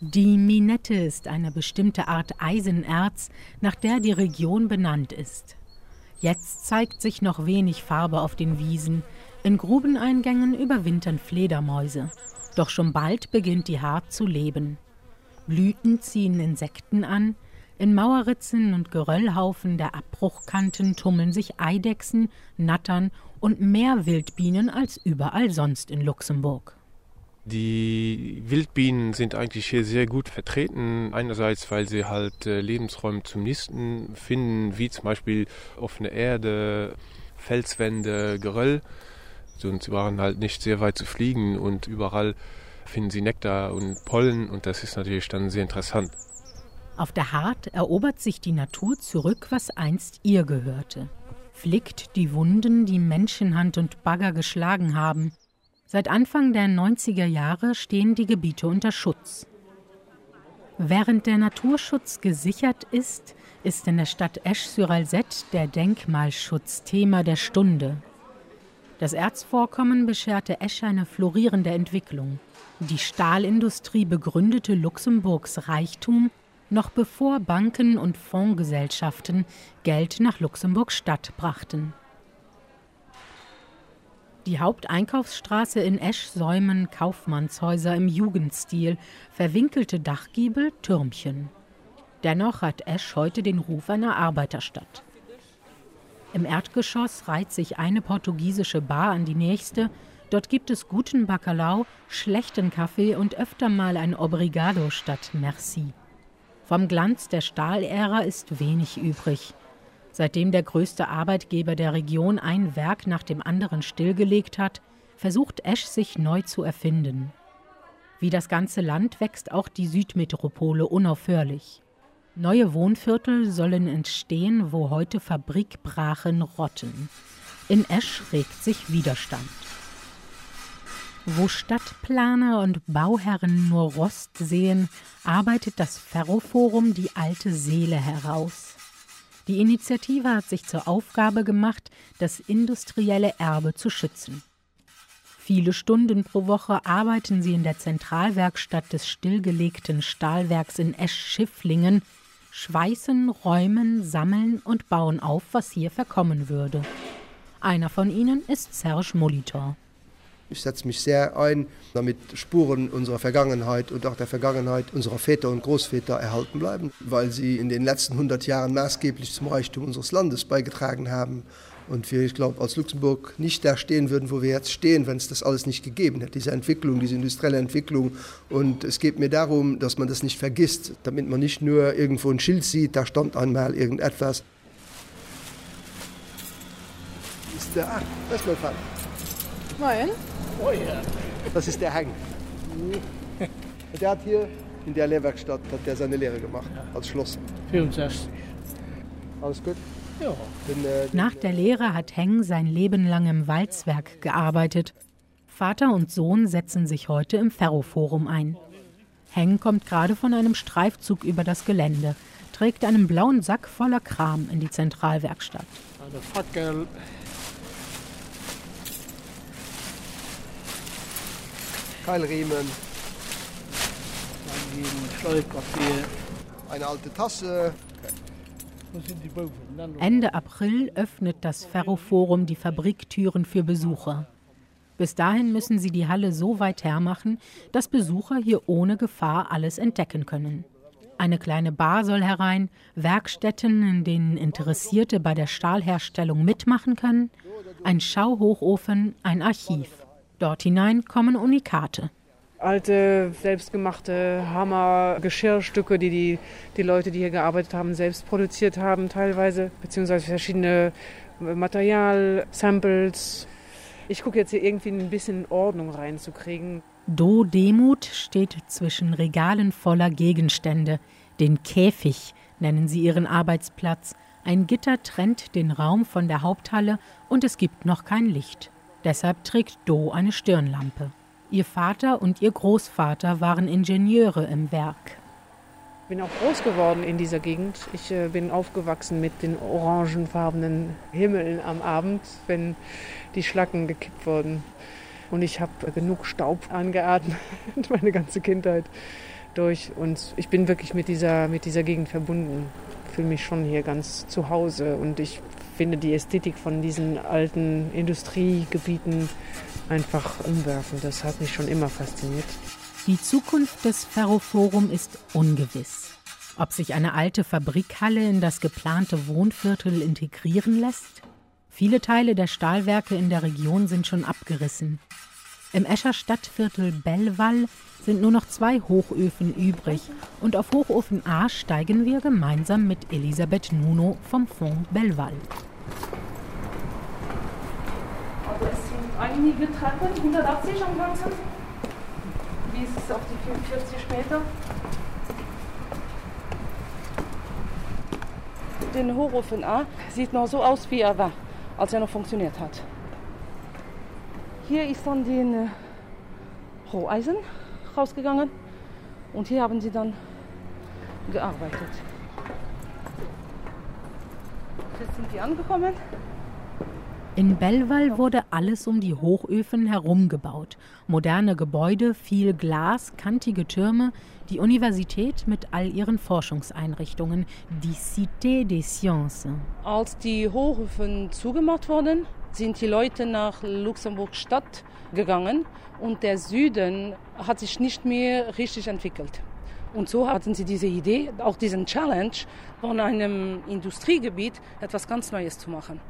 Die Minette ist eine bestimmte Art Eisenerz, nach der die Region benannt ist. Jetzt zeigt sich noch wenig Farbe auf den Wiesen. In Grubeneingängen überwintern Fledermäuse. Doch schon bald beginnt die Hart zu leben. Blüten ziehen Insekten an, in Mauerritzen und Geröllhaufen der Abbruchkanten tummeln sich Eidechsen, Nattern und mehr Wildbienen als überall sonst in Luxemburg. Die Wildbienen sind eigentlich hier sehr gut vertreten. Einerseits, weil sie halt äh, Lebensräume zum Nisten finden, wie zum Beispiel offene Erde, Felswände, Geröll. Sie waren halt nicht sehr weit zu fliegen und überall finden sie Nektar und Pollen und das ist natürlich dann sehr interessant. Auf der Hart erobert sich die Natur zurück, was einst ihr gehörte. Flickt die Wunden, die Menschenhand und Bagger geschlagen haben Seit Anfang der 90er Jahre stehen die Gebiete unter Schutz. Während der Naturschutz gesichert ist, ist in der Stadt Esch-sur-Alzette der Denkmalschutz Thema der Stunde. Das Erzvorkommen bescherte Esch eine florierende Entwicklung. Die Stahlindustrie begründete Luxemburgs Reichtum noch bevor Banken und Fondsgesellschaften Geld nach Luxemburg-Stadt brachten. Die Haupteinkaufsstraße in Esch säumen Kaufmannshäuser im Jugendstil, verwinkelte Dachgiebel, Türmchen. Dennoch hat Esch heute den Ruf einer Arbeiterstadt. Im Erdgeschoss reiht sich eine portugiesische Bar an die nächste. Dort gibt es guten Bacalao, schlechten Kaffee und öfter mal ein Obrigado statt Merci. Vom Glanz der Stahlära ist wenig übrig. Seitdem der größte Arbeitgeber der Region ein Werk nach dem anderen stillgelegt hat, versucht Esch sich neu zu erfinden. Wie das ganze Land wächst auch die Südmetropole unaufhörlich. Neue Wohnviertel sollen entstehen, wo heute Fabrikbrachen rotten. In Esch regt sich Widerstand. Wo Stadtplaner und Bauherren nur Rost sehen, arbeitet das Ferroforum die alte Seele heraus. Die Initiative hat sich zur Aufgabe gemacht, das industrielle Erbe zu schützen. Viele Stunden pro Woche arbeiten sie in der Zentralwerkstatt des stillgelegten Stahlwerks in Esch-Schifflingen, schweißen, räumen, sammeln und bauen auf, was hier verkommen würde. Einer von ihnen ist Serge Molitor. Ich setze mich sehr ein, damit Spuren unserer Vergangenheit und auch der Vergangenheit unserer Väter und Großväter erhalten bleiben, weil sie in den letzten 100 Jahren maßgeblich zum Reichtum unseres Landes beigetragen haben. Und wir, ich glaube, als Luxemburg nicht da stehen würden, wo wir jetzt stehen, wenn es das alles nicht gegeben hätte, diese Entwicklung, diese industrielle Entwicklung. Und es geht mir darum, dass man das nicht vergisst, damit man nicht nur irgendwo ein Schild sieht, da stand einmal irgendetwas. Ist der, das ist mein Vater. Moin. Oh. Das ist der Hang. Der hat hier in der Lehrwerkstatt hat der seine Lehre gemacht als Schloss. 64. Alles gut? Ja. Bin, äh, Nach der Lehre hat Heng sein Leben lang im Walzwerk gearbeitet. Vater und Sohn setzen sich heute im Ferroforum ein. Heng kommt gerade von einem Streifzug über das Gelände, trägt einen blauen Sack voller Kram in die Zentralwerkstatt. Also Fackel, Keilriemen, Steuerpapier. eine alte Tasse. Ende April öffnet das Ferroforum die Fabriktüren für Besucher. Bis dahin müssen sie die Halle so weit hermachen, dass Besucher hier ohne Gefahr alles entdecken können. Eine kleine Bar soll herein, Werkstätten, in denen Interessierte bei der Stahlherstellung mitmachen können, ein Schauhochofen, ein Archiv. Dort hinein kommen Unikate. alte, selbstgemachte Hammer, Geschirrstücke, die, die die Leute, die hier gearbeitet haben, selbst produziert haben teilweise, beziehungsweise verschiedene Material, Samples. Ich gucke jetzt hier irgendwie ein bisschen Ordnung reinzukriegen. Do Demut steht zwischen Regalen voller Gegenstände. Den Käfig nennen sie ihren Arbeitsplatz. Ein Gitter trennt den Raum von der Haupthalle und es gibt noch kein Licht. Deshalb trägt Do eine Stirnlampe. Ihr Vater und ihr Großvater waren Ingenieure im Werk. Ich bin auch groß geworden in dieser Gegend. Ich äh, bin aufgewachsen mit den orangenfarbenen Himmeln am Abend, wenn die Schlacken gekippt wurden. Und ich habe genug Staub angeatmet, meine ganze Kindheit durch. Und ich bin wirklich mit dieser, mit dieser Gegend verbunden. Ich fühle mich schon hier ganz zu Hause. Und ich finde die Ästhetik von diesen alten Industriegebieten einfach umwerfend. Das hat mich schon immer fasziniert. Die Zukunft des Ferroforum ist ungewiss. Ob sich eine alte Fabrikhalle in das geplante Wohnviertel integrieren lässt? Viele Teile der Stahlwerke in der Region sind schon abgerissen. Im Escher Stadtviertel Bellwall sind nur noch zwei Hochöfen übrig und auf Hochofen A steigen wir gemeinsam mit Elisabeth Nuno vom Fonds Bellwall. Also es sind einige Treppen, 180 am Ganzen, bis auf die 45 Meter. Den Hochofen A sieht noch so aus, wie er war, als er noch funktioniert hat. Hier ist dann den äh, Roheisen rausgegangen und hier haben sie dann gearbeitet. Jetzt sind wir angekommen. In Bellwall wurde alles um die Hochöfen herum gebaut. Moderne Gebäude, viel Glas, kantige Türme, die Universität mit all ihren Forschungseinrichtungen, die Cité des Sciences. Als die Hochöfen zugemacht wurden, sind die Leute nach Luxemburg-Stadt gegangen und der Süden hat sich nicht mehr richtig entwickelt. Und so hatten sie diese Idee, auch diesen Challenge, von einem Industriegebiet etwas ganz Neues zu machen.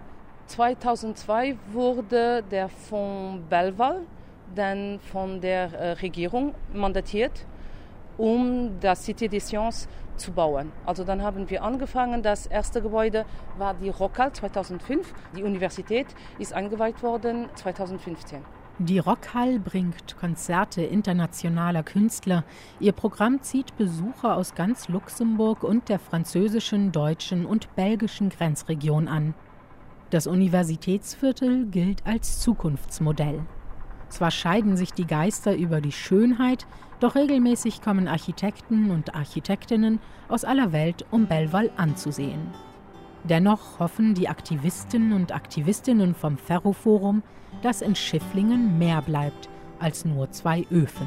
2002 wurde der Fonds Belval dann von der äh, Regierung mandatiert, um das Cité des Sciences zu bauen. Also dann haben wir angefangen. Das erste Gebäude war die Rockal 2005. Die Universität ist eingeweiht worden 2015. Die Rockhall bringt Konzerte internationaler Künstler. Ihr Programm zieht Besucher aus ganz Luxemburg und der französischen, deutschen und belgischen Grenzregion an. Das Universitätsviertel gilt als Zukunftsmodell. Zwar scheiden sich die Geister über die Schönheit, doch regelmäßig kommen Architekten und Architektinnen aus aller Welt, um Bellwall anzusehen. Dennoch hoffen die Aktivisten und Aktivistinnen vom Ferroforum, dass in Schifflingen mehr bleibt als nur zwei Öfen.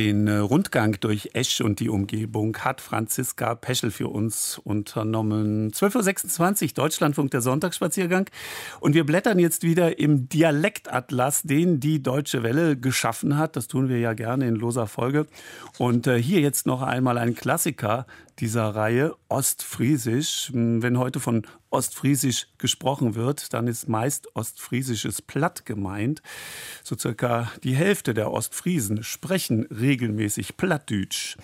Den äh, Rundgang durch Esch und die Umgebung hat Franziska Peschel für uns unternommen. 12.26 Uhr, Deutschlandfunk, der Sonntagsspaziergang. Und wir blättern jetzt wieder im Dialektatlas, den die Deutsche Welle geschaffen hat. Das tun wir ja gerne in loser Folge. Und äh, hier jetzt noch einmal ein Klassiker dieser Reihe Ostfriesisch. Wenn heute von Ostfriesisch gesprochen wird, dann ist meist Ostfriesisches Platt gemeint. So circa die Hälfte der Ostfriesen sprechen regelmäßig Plattdütsch.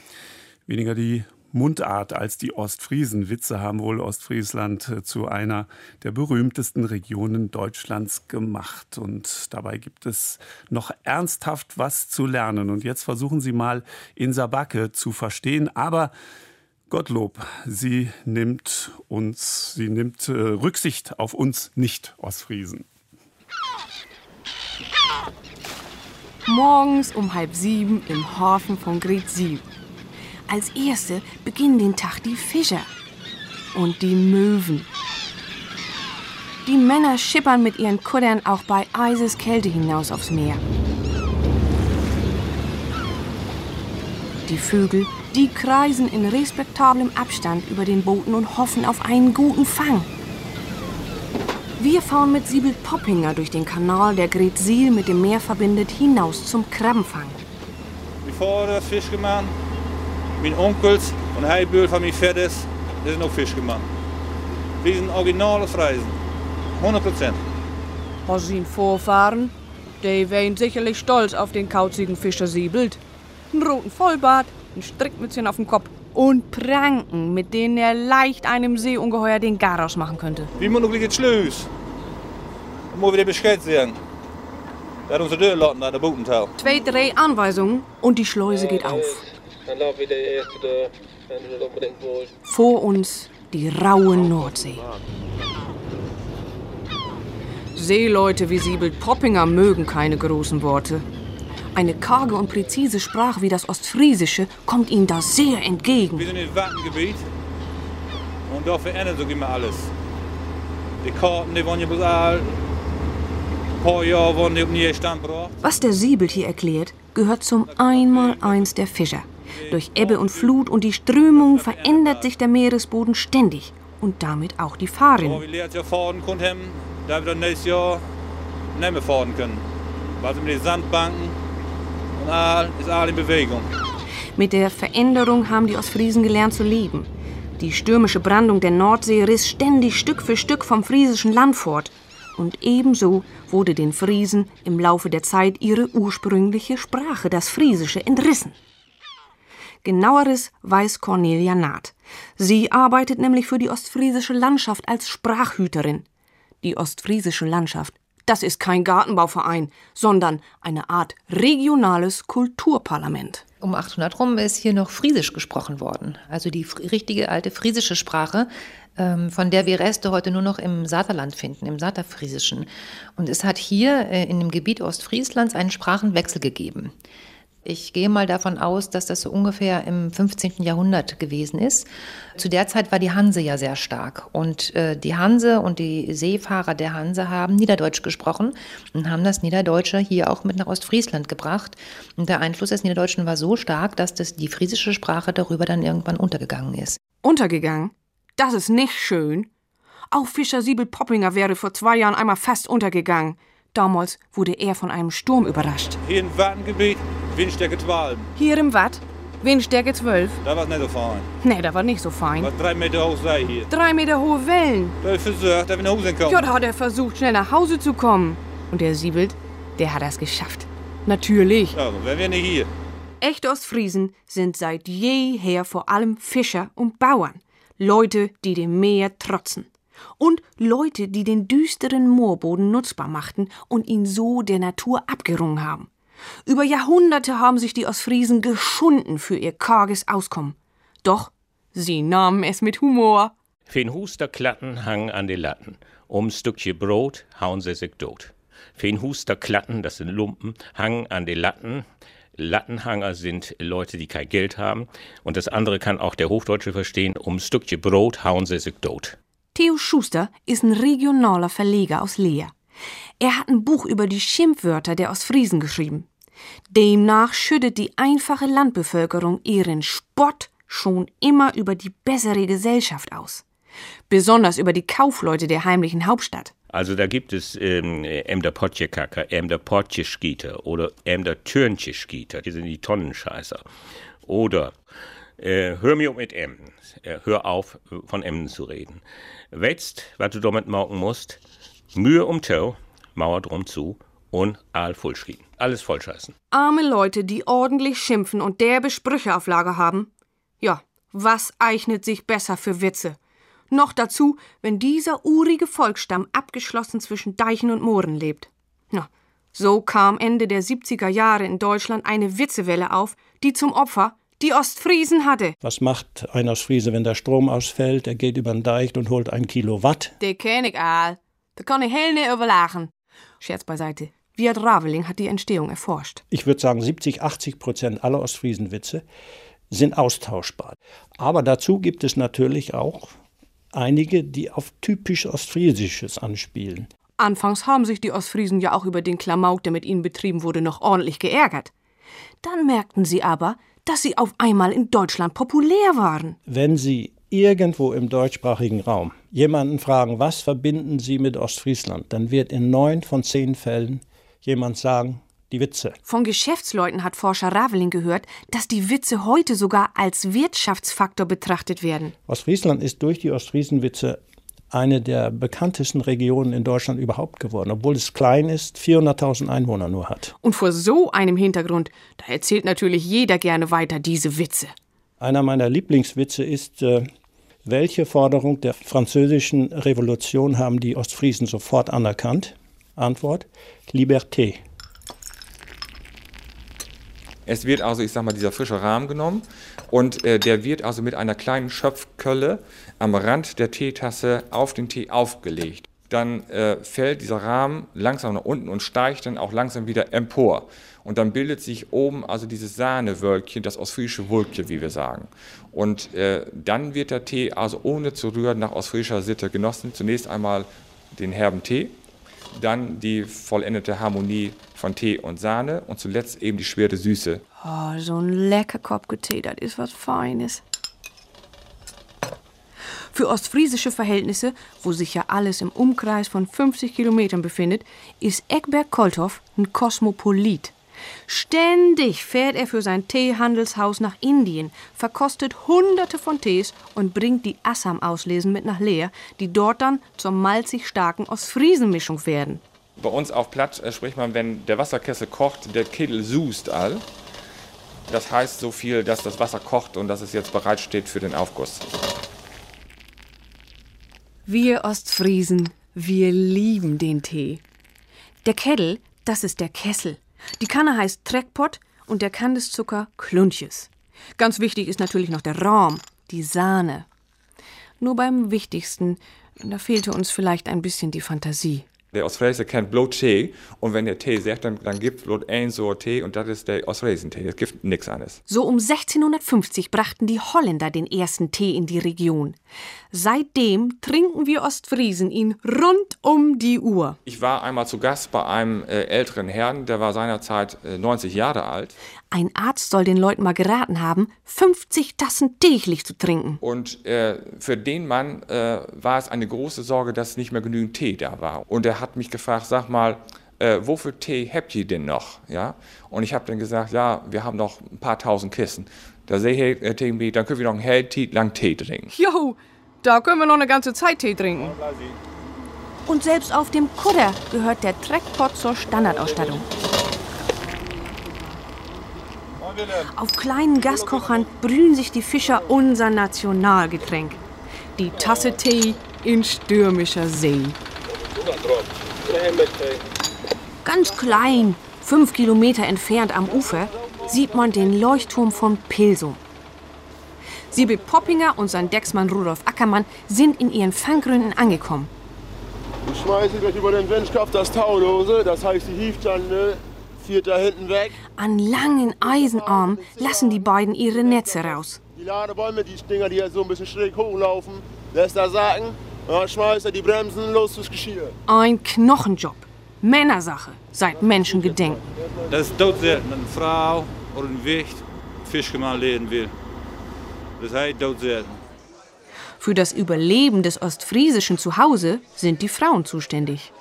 Weniger die Mundart als die Ostfriesen. Witze haben wohl Ostfriesland äh, zu einer der berühmtesten Regionen Deutschlands gemacht. Und dabei gibt es noch ernsthaft was zu lernen. Und jetzt versuchen Sie mal in Sabake zu verstehen. Aber Gottlob, sie nimmt uns, sie nimmt äh, Rücksicht auf uns nicht Ostfriesen. Morgens um halb sieben im Hafen von Gretzil. Als erste beginnen den Tag die Fischer und die Möwen. Die Männer schippern mit ihren Kuddern auch bei Eiseskälte hinaus aufs Meer. Die Vögel die kreisen in respektablem Abstand über den Booten und hoffen auf einen guten Fang. Wir fahren mit Siebel Poppinger durch den Kanal, der Gretzil mit dem Meer verbindet, hinaus zum Krabbenfang. Vader hat Fisch gemacht. Mijn onkels und Heibühl von mir Fettes, die sind auch Fisch gemacht. Wir sind originale Freisen. 100 Prozent. Was sind Vorfahren? Die wären sicherlich stolz auf den kauzigen Fischer Siebelt. Einen roten Vollbart, ein Strickmützchen auf dem Kopf und Pranken, mit denen er leicht einem Seeungeheuer den Garaus machen könnte. Wie muss noch Schluss? Dann muss wieder Bescheid sagen. Da hat unsere Dörrlotten an der Bootental. Zwei, drei Anweisungen und die Schleuse geht auf. Vor uns die raue Nordsee. Seeleute wie Siebelt Poppinger mögen keine großen Worte. Eine karge und präzise Sprache wie das Ostfriesische kommt ihnen da sehr entgegen. Wir sind im Wattengebiet und da verändert sich immer alles. Die Karten, die waren ja bis all. Ein paar Jahre waren die nie Stand gebracht. Was der Siebelt hier erklärt, gehört zum Einmaleins der Fischer. Durch Ebbe und Flut und die Strömung verändert sich der Meeresboden ständig und damit auch die Wo Fahrrinne. wir letztes Jahr fahren konnten, da wir dann nächstes Jahr nicht mehr fahren können. Weil sie mit den Sandbanken all ist all in Bewegung. Mit der Veränderung haben die Ostfriesen gelernt zu leben. Die stürmische Brandung der Nordsee riss ständig Stück für Stück vom friesischen Land fort. Und ebenso wurde den Friesen im Laufe der Zeit ihre ursprüngliche Sprache, das Friesische, entrissen. Genaueres weiß Cornelia Naht. Sie arbeitet nämlich für die ostfriesische Landschaft als Sprachhüterin. Die ostfriesische Landschaft, das ist kein Gartenbauverein, sondern eine Art regionales Kulturparlament. Um 800 rum ist hier noch Friesisch gesprochen worden. Also die richtige alte friesische Sprache, ähm, von der wir Reste heute nur noch im Saterland finden, im Saterfriesischen. Und es hat hier äh, in dem Gebiet Ostfrieslands einen Sprachenwechsel gegeben. Ich gehe mal davon aus, dass das so ungefähr im 15. Jahrhundert gewesen ist. Zu der Zeit war die Hanse ja sehr stark. Und äh, die Hanse und die Seefahrer der Hanse haben Niederdeutsch gesprochen und haben das Niederdeutsche hier auch mit nach Ostfriesland gebracht. Und der Einfluss des Niederdeutschen war so stark, dass das, die friesische Sprache darüber dann irgendwann untergegangen ist. Untergegangen? Das ist nicht schön. Auch Fischer Siebel Poppinger wäre vor zwei Jahren einmal fast untergegangen. Damals wurde er von einem Sturm überrascht. Hier im Wattengebiet, Windstärke 12. Hier im Watt, Windstärke 12. Da war es nicht so fein. Nee, das war nicht so fein. Was drei Meter hoch sei hier. Drei Meter hohe Wellen. Da hab ich versucht, wir nach Hause kommen. Ja, da hat er versucht, schnell nach Hause zu kommen. Und der Siebelt, der hat das geschafft. Natürlich. Also, wären wir nicht hier. Echte Ostfriesen sind seit jeher vor allem Fischer und Bauern. Leute, die dem Meer trotzen. Und Leute, die den düsteren Moorboden nutzbar machten und ihn so der Natur abgerungen haben. Über Jahrhunderte haben sich die Ostfriesen geschunden für ihr karges Auskommen. Doch sie nahmen es mit Humor. Fen Husterklatten hang an die Latten. Um Stückchen Brot hauen sie sich tot. Fen Husterklatten, das sind Lumpen, hang an die Latten. Lattenhanger sind Leute, die kein Geld haben. Und das andere kann auch der Hochdeutsche verstehen. Um Stückchen Brot hauen sie sich tot. Theo Schuster ist ein regionaler Verleger aus Leer. Er hat ein Buch über die Schimpfwörter der Ostfriesen geschrieben. Demnach schüttet die einfache Landbevölkerung ihren Spott schon immer über die bessere Gesellschaft aus. Besonders über die Kaufleute der heimlichen Hauptstadt. Also da gibt es ähm, Emder Potjekacker, Emder Potjeschgieter oder Emder Türncheschgieter, die sind die Tonnenscheißer. Oder äh, hör mir mit Emden, äh, hör auf, von Emden zu reden. Weißt, was du damit machen musst? Mühe um Tau, Mauer drum zu und all vollschrien. Alles vollscheißen. Arme Leute, die ordentlich schimpfen und derbe Sprüche auf Lager haben. Ja, was eignet sich besser für Witze? Noch dazu, wenn dieser urige Volksstamm abgeschlossen zwischen Deichen und Mooren lebt. Na, so kam Ende der 70er Jahre in Deutschland eine Witzewelle auf, die zum Opfer die Ostfriesen hatte. Was macht ein Ostfriese, wenn der Strom ausfällt? Er geht über den Deich und holt ein Kilowatt. Der kenn ich all. Da kann ich hell nicht überlachen. Scherz beiseite. Wirt Raveling hat die Entstehung erforscht. Ich würde sagen, 70, 80 Prozent aller Ostfriesenwitze sind austauschbar. Aber dazu gibt es natürlich auch einige, die auf typisch Ostfriesisches anspielen. Anfangs haben sich die Ostfriesen ja auch über den Klamauk, der mit ihnen betrieben wurde, noch ordentlich geärgert. Dann merkten sie aber, dass sie auf einmal in Deutschland populär waren. Wenn Sie irgendwo im deutschsprachigen Raum jemanden fragen, was verbinden Sie mit Ostfriesland, dann wird in neun von zehn Fällen jemand sagen, die Witze. Von Geschäftsleuten hat Forscher Raveling gehört, dass die Witze heute sogar als Wirtschaftsfaktor betrachtet werden. Ostfriesland ist durch die Ostfriesenwitze eine der bekanntesten Regionen in Deutschland überhaupt geworden, obwohl es klein ist, 400.000 Einwohner nur hat. Und vor so einem Hintergrund, da erzählt natürlich jeder gerne weiter diese Witze. Einer meiner Lieblingswitze ist, äh, welche Forderung der französischen Revolution haben die Ostfriesen sofort anerkannt? Antwort: Liberté. Es wird also, ich sag mal, dieser frische Rahmen genommen und äh, der wird also mit einer kleinen Schöpfkölle am Rand der Teetasse auf den Tee aufgelegt. Dann äh, fällt dieser Rahmen langsam nach unten und steigt dann auch langsam wieder empor. Und dann bildet sich oben also dieses Sahnewölkchen, das ostfriesische Wulkje, wie wir sagen. Und äh, dann wird der Tee also ohne zu rühren nach ostfriesischer Sitte genossen. Zunächst einmal den herben Tee, dann die vollendete Harmonie von Tee und Sahne und zuletzt eben die schwere Süße. Oh, so ein lecker Kopf Tee, das ist was Feines. Für ostfriesische Verhältnisse, wo sich ja alles im Umkreis von 50 Kilometern befindet, ist Eckberg-Kolthoff ein Kosmopolit. Ständig fährt er für sein Teehandelshaus nach Indien, verkostet hunderte von Tees und bringt die Assam-Auslesen mit nach Leer, die dort dann zur malzig starken Ostfriesenmischung werden. Bei uns auf Platt äh, spricht man, wenn der Wasserkessel kocht, der Kittel sust all. Das heißt so viel, dass das Wasser kocht und dass es jetzt bereit steht für den Aufguss. Wir Ostfriesen, wir lieben den Tee. Der Kettel, das ist der Kessel. Die Kanne heißt Treckpott und der Kandiszucker Klunches. Ganz wichtig ist natürlich noch der Rahm, die Sahne. Nur beim Wichtigsten, da fehlte uns vielleicht ein bisschen die Fantasie. Der Ostfriese kennt bloß Tee und wenn der Tee sagt, dann, dann gibt es bloß ein so Tee und das ist der Ostfriesentee. Es gibt nichts anderes. So um 1650 brachten die Holländer den ersten Tee in die Region. Seitdem trinken wir Ostfriesen ihn rund um die Uhr. Ich war einmal zu Gast bei einem äh, älteren Herrn, der war seinerzeit äh, 90 Jahre alt. Ein Arzt soll den Leuten mal geraten haben, 50 Tassen täglich zu trinken. Und äh, für den Mann äh, war es eine große Sorge, dass nicht mehr genügend Tee da war. Und er hat mich gefragt, sag mal, äh, wofür Tee habt ihr denn noch? Ja? Und ich habe dann gesagt, ja, wir haben noch ein paar tausend Kissen. Da sehe ich, Tegenby, dann können wir noch einen hell lang Tee trinken. Jo, da können wir noch eine ganze Zeit Tee trinken. Und selbst auf dem Kudder gehört der Treckpot zur Standardausstattung. Auf kleinen Gaskochern brühen sich die Fischer unser Nationalgetränk. Die Tasse Tee in stürmischer See. Ganz klein, fünf Kilometer entfernt am Ufer, sieht man den Leuchtturm von Pilsum. Sibyl Poppinger und sein Decksmann Rudolf Ackermann sind in ihren Fanggründen angekommen. Ich schmeiße gleich über den Windschkopf das Taudose, das heißt, die hieft dann ne, führt da hinten weg. An langen Eisenarmen lassen die beiden ihre Netze raus. Die Ladebäume, die Dinger, die jetzt so ein bisschen schräg hochlaufen, lässt er sagen, dann schmeißt er die Bremsen los fürs Geschirr. Ein Knochenjob. Männersache, seit Menschengedenken. Das ist dodselten, eine Frau oder ein Wicht Fischgemann lernen will. Das heißt dodselten. Für das Überleben des ostfriesischen Zuhause sind die Frauen zuständig.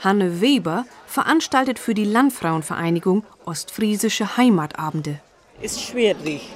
Hanne Weber veranstaltet für die Landfrauenvereinigung Ostfriesische Heimatabende. Ist schwierig.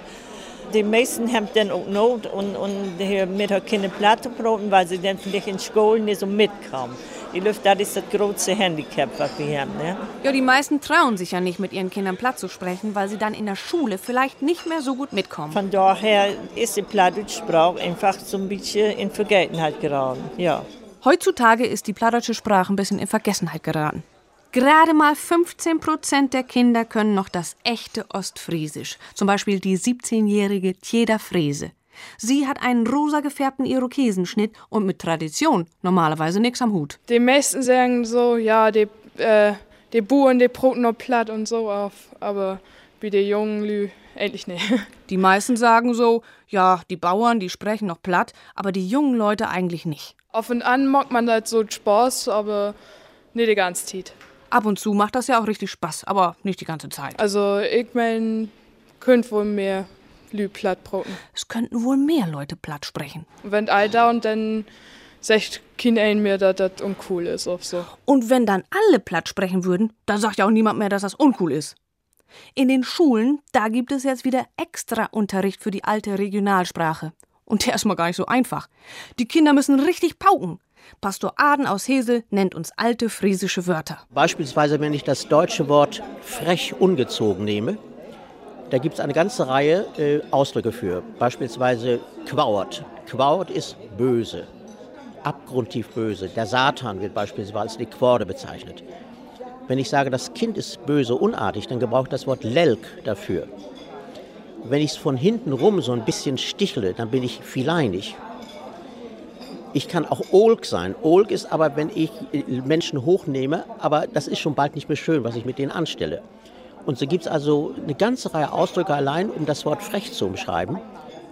Die meisten haben dann auch Not und, und hier mit keine Platte broten, weil sie dann vielleicht in Schulen nicht so mitkommen. Die Luft, das ist das große Handicap, was wir haben. Ne? Ja, die meisten trauen sich ja nicht, mit ihren Kindern Platt zu sprechen, weil sie dann in der Schule vielleicht nicht mehr so gut mitkommen. Von daher ist die Plattdeutschsprache einfach so ein bisschen in Vergessenheit geraten. Ja. Heutzutage ist die plattdeutsche Sprache ein bisschen in Vergessenheit geraten. Gerade mal 15 Prozent der Kinder können noch das echte Ostfriesisch. Zum Beispiel die 17-jährige Tjeda Frese. Sie hat einen rosa gefärbten Irokesenschnitt und mit Tradition normalerweise nichts am Hut. Die meisten sagen so, ja, die, äh, die Buren, die broten noch platt und so auf. Aber wie die jungen Lü, endlich nicht. Die meisten sagen so, ja, die Bauern, die sprechen noch platt, aber die jungen Leute eigentlich nicht. Auf und an mag man das so Spaß, aber nicht die ganze Zeit. Ab und zu macht das ja auch richtig Spaß, aber nicht die ganze Zeit. Also ich mein, könnt wohl mehr Lü platt. Es könnten wohl mehr Leute platt sprechen. Wenn all da und dann sagt kein ein mehr, dass das uncool ist oder so. Und wenn dann alle platt sprechen würden, dann sagt ja auch niemand mehr, dass das uncool ist. In den Schulen, da gibt es jetzt wieder extra Unterricht für die alte Regionalsprache. Und der ist mal gar nicht so einfach. Die Kinder müssen richtig pauken. Pastor Aden aus Hesel nennt uns alte friesische Wörter. Beispielsweise, wenn ich das deutsche Wort frech ungezogen nehme, da gibt es eine ganze Reihe äh, Ausdrücke für. Beispielsweise quauert. Quauert ist böse, abgrundtief böse. Der Satan wird beispielsweise als die Quorde bezeichnet. Wenn ich sage, das Kind ist böse, unartig, dann gebrauche ich das Wort lelk dafür. Wenn ich es von hinten rum so ein bisschen stichle, dann bin ich fileinig. Ich kann auch Olk sein. Olk ist aber, wenn ich äh, Menschen hochnehme, aber das ist schon bald nicht mehr schön, was ich mit denen anstelle. Und so gibt es also eine ganze Reihe Ausdrücke allein, um das Wort frech zu umschreiben,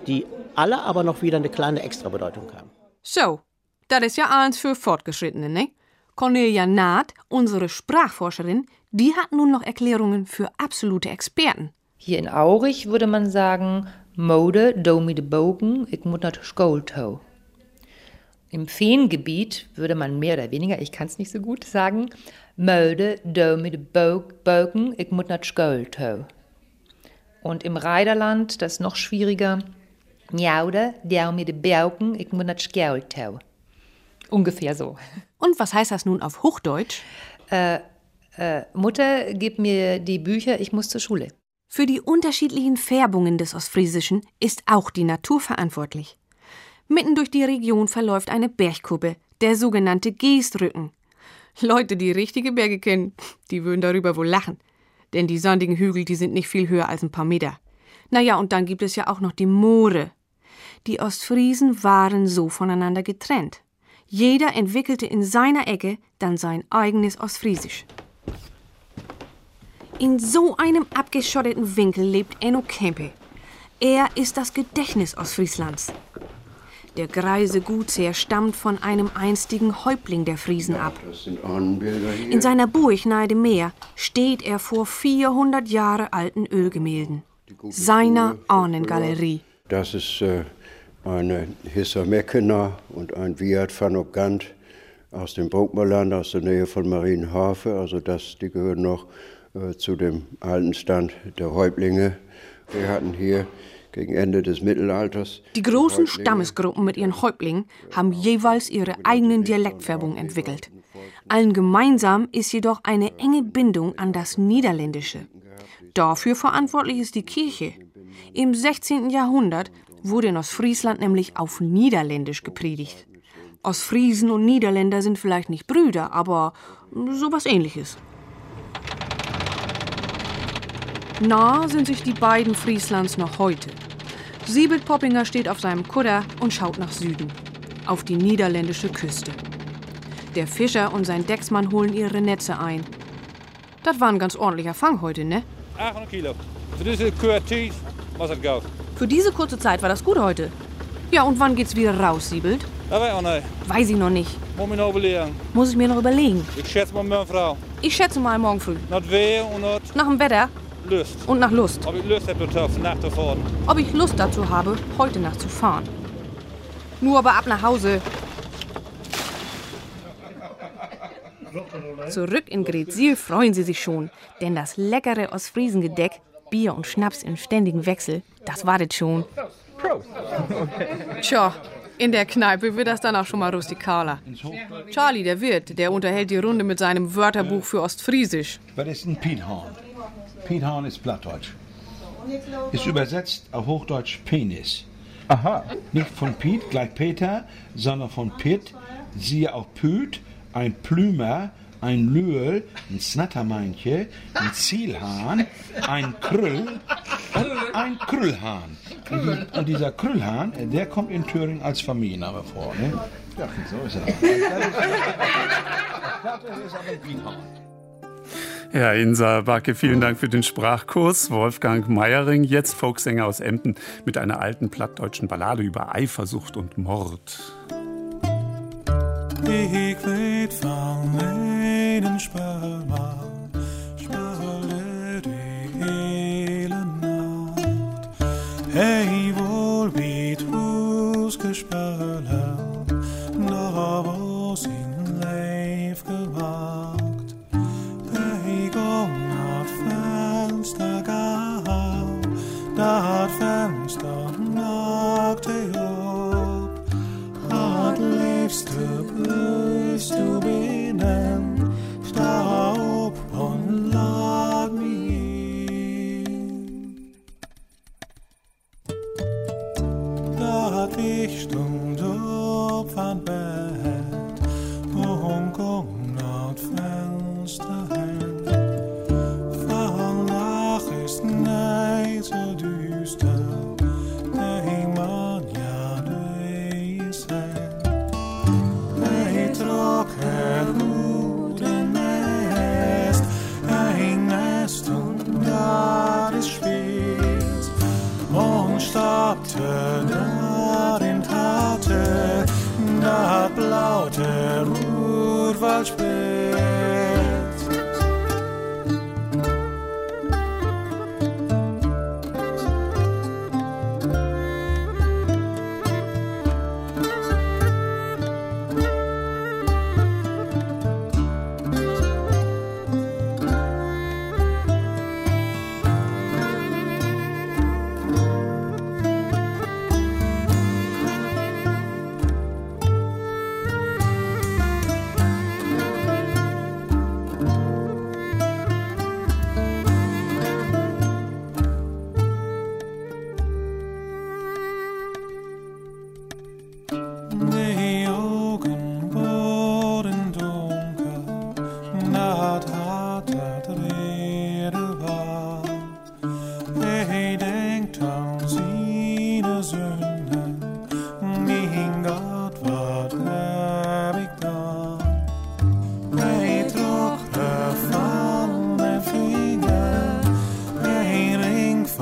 die alle aber noch wieder eine kleine Extrabedeutung haben. So, das ist ja eins für Fortgeschrittene, ne? Cornelia Naht, unsere Sprachforscherin, die hat nun noch Erklärungen für absolute Experten. Hier in Aurich würde man sagen, Mode, domi de bogen, ik moet not skolto. Im Feengebiet würde man mehr oder weniger, ich kann es nicht so gut sagen, Mode, domi de bogen, ik moet not skolto. Und im Reiderland, das ist noch schwieriger, Mjaude, domi de bauken, ik moet not skolto. Ungefähr so. Und was heißt das nun auf Hochdeutsch? Äh, äh, Mutter, gib mir die Bücher, ich muss zur Schule. Für die unterschiedlichen Färbungen des Ostfriesischen ist auch die Natur verantwortlich. Mitten durch die Region verläuft eine Bergkuppe, der sogenannte Geestrücken. Leute, die richtige Berge kennen, die würden darüber wohl lachen. Denn die sandigen Hügel, die sind nicht viel höher als ein paar Meter. Naja, und dann gibt es ja auch noch die Moore. Die Ostfriesen waren so voneinander getrennt. Jeder entwickelte in seiner Ecke dann sein eigenes Ostfriesisch. In so einem abgeschotteten Winkel lebt Enno Kempe. Er ist das Gedächtnis Ostfrieslands. Der greise Gutsherr stammt von einem einstigen Häuptling der Friesen ab. In seiner Burg nahe dem Meer steht er vor 400 Jahre alten Ölgemälden. Seiner Ahnengalerie. Das ist äh, eine Hissa Meckener und ein Viat van Ogant aus dem Burgmerland, aus der Nähe von Marienhafen. Also das, die gehören noch äh, zu dem alten Stand der Häuptlinge. Wir hatten hier gegen Ende des Mittelalters. Die großen Stammesgruppen mit ihren Häuptlingen haben jeweils ihre eigenen Dialektfärbungen entwickelt. Allen gemeinsam ist jedoch eine enge Bindung an das Niederländische. Dafür verantwortlich ist die Kirche. Im 16. Jahrhundert wurde in Ostfriesland nämlich auf Niederländisch gepredigt. Ostfriesen und Niederländer sind vielleicht nicht Brüder, aber sowas ähnliches. Nah sind sich die beiden Frieslands noch heute. Siebelt Poppinger steht auf seinem Kutter und schaut nach Süden, auf die niederländische Küste. Der Fischer und sein Decksmann holen ihre Netze ein. Das war ein ganz ordentlicher Fang heute, ne? 800 Kilo. Für diese Kurzeit was es gut. Für diese kurze Zeit war das gut heute. Ja, und wann geht's wieder raus, Siebelt? Das weiß ich auch nicht. Weiß ich noch nicht. Muss ich noch überlegen. Muss ich mir noch überlegen. Ich schätze mal meine Frau. Ich schätze mal morgen früh. Nach Wehe und nach Nach dem Wetter Lust. und nach Lust. Ob ich Lust habe, nachzufahren. Ob ich Lust dazu habe, heute Nacht zu fahren. Nur aber ab nach Hause. Zurück in Gretzil freuen sie sich schon, denn das leckere Ostfriesengedeck, Bier und Schnaps in ständigem Wechsel, das wartet schon. Tja, in der Kneipe wird das dann auch schon mal rustikaler. Charlie, der Wirt, der unterhält die Runde mit seinem Wörterbuch für Ostfriesisch. Was ist ein Piethorn? Piethorn ist Plattdeutsch. Ist übersetzt auf Hochdeutsch Penis. Aha. Nicht von Piet gleich Peter, sondern von Pitt, siehe auch Püt, ein Plümer, ein Lühl, ein Snattermeinche, ein Zielhahn, ein Krüll und ein Krüllhahn. Und, die, und dieser Krüllhahn, der kommt in Thüringen als Familienname vor. Ne? Ja, so ist er. Das ist aber ein Piethorn. Ja, Insa Backe, vielen Dank für den Sprachkurs. Wolfgang Meiering, jetzt Folksänger aus Emden mit einer alten plattdeutschen Ballade über Eifersucht und Mord. Ik weet van een spelman, speelde de hele nacht. Hij wohl weet hoes gespelen,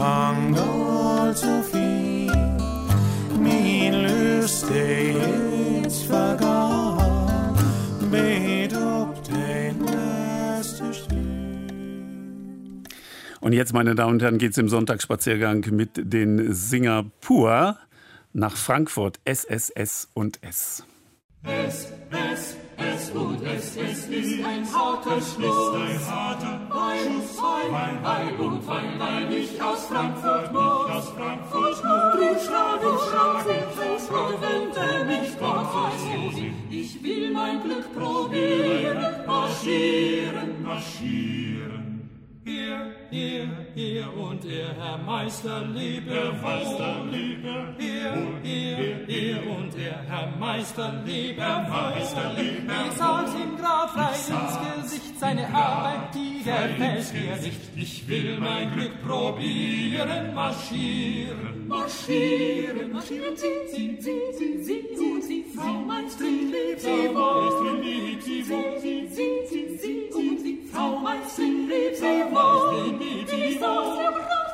Gold so viel. Min lust dig is vergaan, bed op den nächste Und jetzt, meine Damen und Herren, geht es im Sonntagsspaziergang mit den Singapur nach Frankfurt. SSS und S. S, S, S und es ist ein harter Schluss. Ein harter Schuss. Wein, Wein und Wein, weil ich aus Frankfurt muss. Aus Frankfurt muss. Du schlag, du schlag, du schlag, wende mich Gott Ich will mein Glück probieren, marschieren, marschieren. Hier, hier, hier und er, Herr Meister, lebe Herr Meister, lebe Hier, hier, hier und er, Herr Meister, lebe Herr Meister, lebe Ich sag's ihm grad frei ins Gesicht, seine Arbeit, die gefällt mir nicht. Ich will mein Glück probieren, marschieren, Marschieren, marschieren, sie, sie, sie, sie, sie, sie, sie, Frau Meisterin lebt sie wohl. Meisterin lebt sie wohl. Sie, sie, sie, sie, und sie, Frau Meisterin lebt sie wohl. Sie Die Sauce wohl.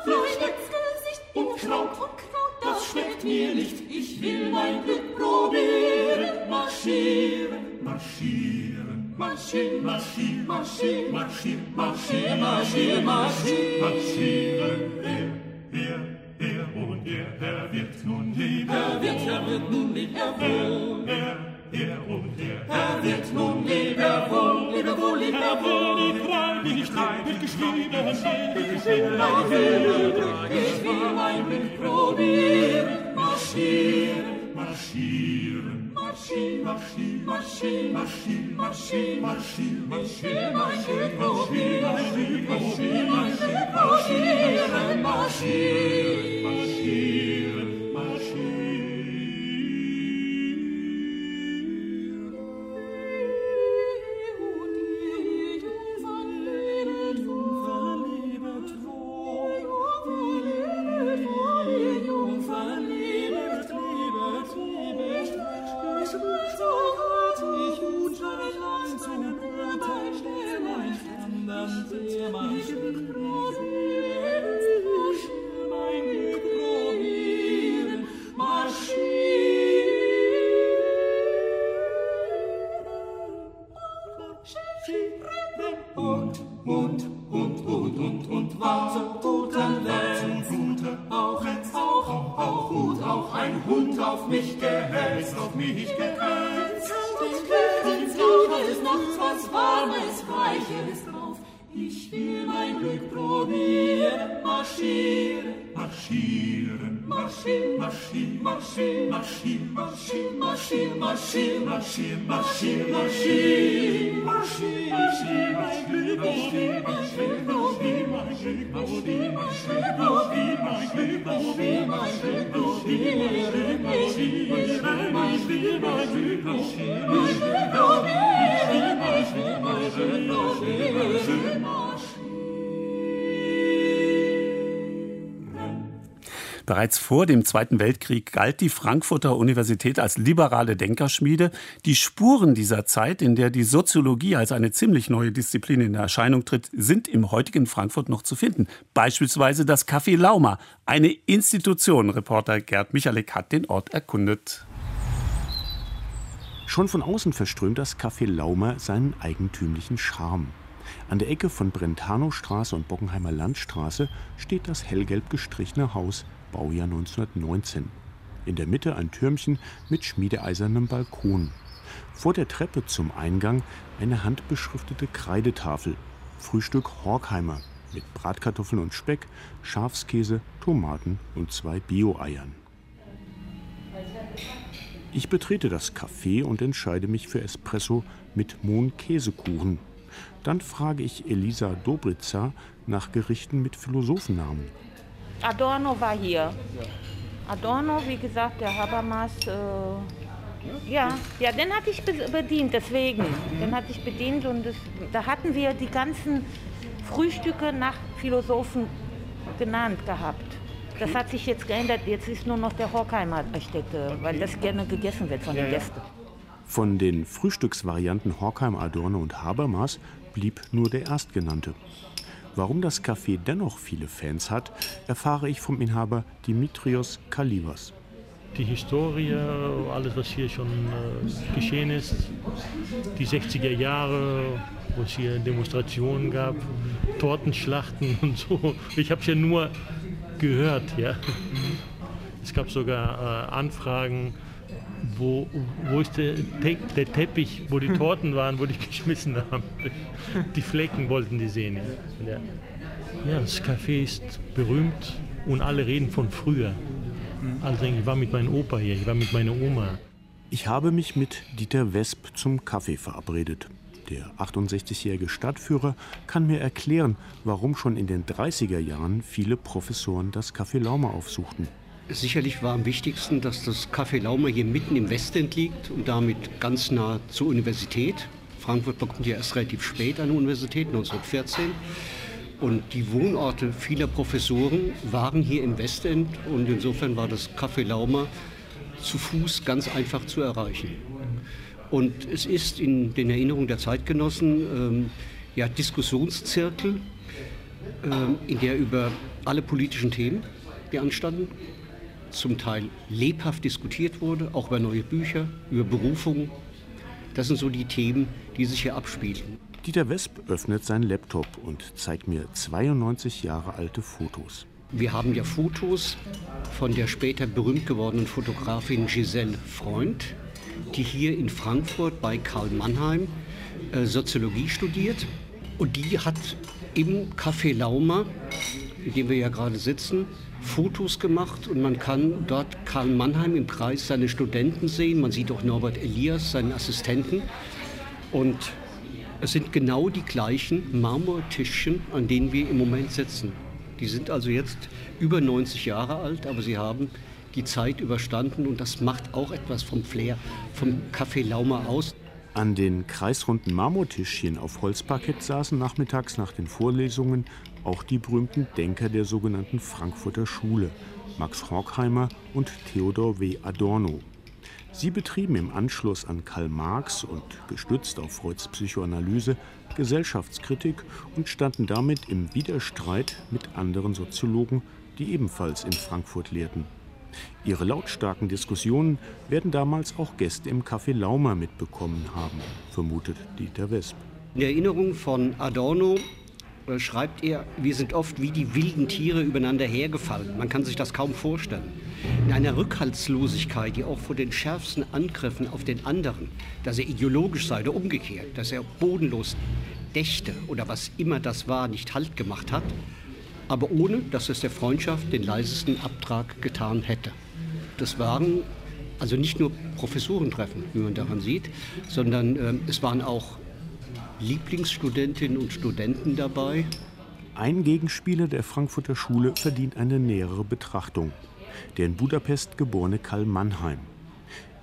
im ins Gesicht, in Kraut und Kraut, das schmeckt mir nicht. Ich will mein Glück probieren, marschieren, marschieren, marschieren, marschieren, marschieren, marschieren, marschieren, marschieren, marschieren, marschieren, er, er, er und er, er wird nun leben, er wird, er wird nun leben, er wohl, er, er und er, er wird nun leben, er wohl, lebe wohl, lebe wohl, die drei, die drei, wird geschrieben, ich will mein Glück, ich will mein Glück probieren, marschieren, marschieren, marschieren, marschieren, marschieren, marschieren, marschieren, marschieren, marschieren, marschieren, probieren, marschieren, probieren, marschieren, marschieren, marschieren, marschieren, 이제 막. Marschieren, marschieren, marschieren, marschieren, marschieren, marschieren, marschieren, marschieren, marschieren, marschieren, marschieren, marschieren, marschieren, mein Glück, marschieren, mein Glück, marschieren, mein Glück, marschieren, mein Glück, marschieren, mein Glück, marschieren, mein Glück, marschieren, mein Glück, marschieren, Bereits vor dem Zweiten Weltkrieg galt die Frankfurter Universität als liberale Denkerschmiede. Die Spuren dieser Zeit, in der die Soziologie als eine ziemlich neue Disziplin in Erscheinung tritt, sind im heutigen Frankfurt noch zu finden. Beispielsweise das Café Lauma, eine Institution. Reporter Gerd Michalek hat den Ort erkundet. Schon von außen verströmt das Café Laumer seinen eigentümlichen Charme. An der Ecke von Brentanostraße und Bockenheimer Landstraße steht das hellgelb gestrichene Haus, Baujahr 1919. In der Mitte ein Türmchen mit schmiedeeisernem Balkon. Vor der Treppe zum Eingang eine handbeschriftete Kreidetafel. Frühstück Horkheimer mit Bratkartoffeln und Speck, Schafskäse, Tomaten und zwei Bio-Eiern. Ich betrete das Café und entscheide mich für Espresso mit Mohn-Käsekuchen. Dann frage ich Elisa Dobritzer nach Gerichten mit Philosophennamen. Adorno war hier. Adorno, wie gesagt, der Habermas. Äh, ja, ja, den hatte ich bedient, deswegen. Den hatte ich bedient und das, da hatten wir die ganzen Frühstücke nach Philosophen genannt gehabt. Das hat sich jetzt geändert. Jetzt ist nur noch der Horkheimer Städte, weil das gerne gegessen wird von den Gästen. Von den Frühstücksvarianten Horkheim, Adorno und Habermas blieb nur der erstgenannte. Warum das Café dennoch viele Fans hat, erfahre ich vom Inhaber Dimitrios Kalivas. Die Historie, alles was hier schon äh, geschehen ist, die 60er Jahre, wo es hier Demonstrationen gab, Tortenschlachten und so. Ich habe es ja nur gehört. Ja. Es gab sogar äh, Anfragen, wo, wo ist der, Te der, Teppich, wo die Torten waren, wo die geschmissen haben. Die Flecken wollten die sehen. Ja. ja, das Café ist berühmt und alle reden von früher. Also ich war mit meinem Opa hier, ich war mit meiner Oma. Ich habe mich mit Dieter Wesp zum Kaffee verabredet. Der 68-jährige Stadtführer kann mir erklären, warum schon in den 30er Jahren viele Professoren das Café Laumer aufsuchten. Sicherlich war am wichtigsten, dass das Café Laumer hier mitten im Westend liegt und damit ganz nah zur Universität. Frankfurt bekommt ja erst relativ spät eine Universität, 1914. Und die Wohnorte vieler Professoren waren hier im Westend und insofern war das Café Laumer zu Fuß ganz einfach zu erreichen. Und es ist in den Erinnerungen der Zeitgenossen ähm, ja, Diskussionszirkel, ähm, in der über alle politischen Themen, die anstanden, zum Teil lebhaft diskutiert wurde, auch über neue Bücher, über Berufung, Das sind so die Themen, die sich hier abspielen. Dieter Wesp öffnet seinen Laptop und zeigt mir 92 Jahre alte Fotos. Wir haben ja Fotos von der später berühmt gewordenen Fotografin Giselle Freund, die hier in Frankfurt bei Karl Mannheim äh, Soziologie studiert. Und die hat im Café Lauma, in dem wir ja gerade sitzen, Fotos gemacht und man kann dort Karl Mannheim im Kreis seine Studenten sehen. Man sieht auch Norbert Elias, seinen Assistenten. Und es sind genau die gleichen Marmortischchen, an denen wir im Moment sitzen. Die sind also jetzt über 90 Jahre alt, aber sie haben die Zeit überstanden und das macht auch etwas vom Flair vom Café Lauma aus. An den kreisrunden Marmortischchen auf Holzparkett saßen nachmittags nach den Vorlesungen auch die berühmten Denker der sogenannten Frankfurter Schule, Max Horkheimer und Theodor W. Adorno. Sie betrieben im Anschluss an Karl Marx und gestützt auf Freuds Psychoanalyse Gesellschaftskritik und standen damit im Widerstreit mit anderen Soziologen, die ebenfalls in Frankfurt lehrten. Ihre lautstarken Diskussionen werden damals auch Gäste im Café Laumer mitbekommen haben, vermutet Dieter Wesp. In Erinnerung von Adorno schreibt er, wir sind oft wie die wilden Tiere übereinander hergefallen. Man kann sich das kaum vorstellen. In einer Rückhaltslosigkeit, die auch vor den schärfsten Angriffen auf den anderen, dass er ideologisch sei oder umgekehrt, dass er bodenlos dächte oder was immer das war, nicht Halt gemacht hat, aber ohne, dass es der Freundschaft den leisesten Abtrag getan hätte. Das waren also nicht nur Professorentreffen, wie man daran sieht, sondern äh, es waren auch Lieblingsstudentinnen und Studenten dabei. Ein Gegenspieler der Frankfurter Schule verdient eine nähere Betrachtung. Der in Budapest geborene Karl Mannheim.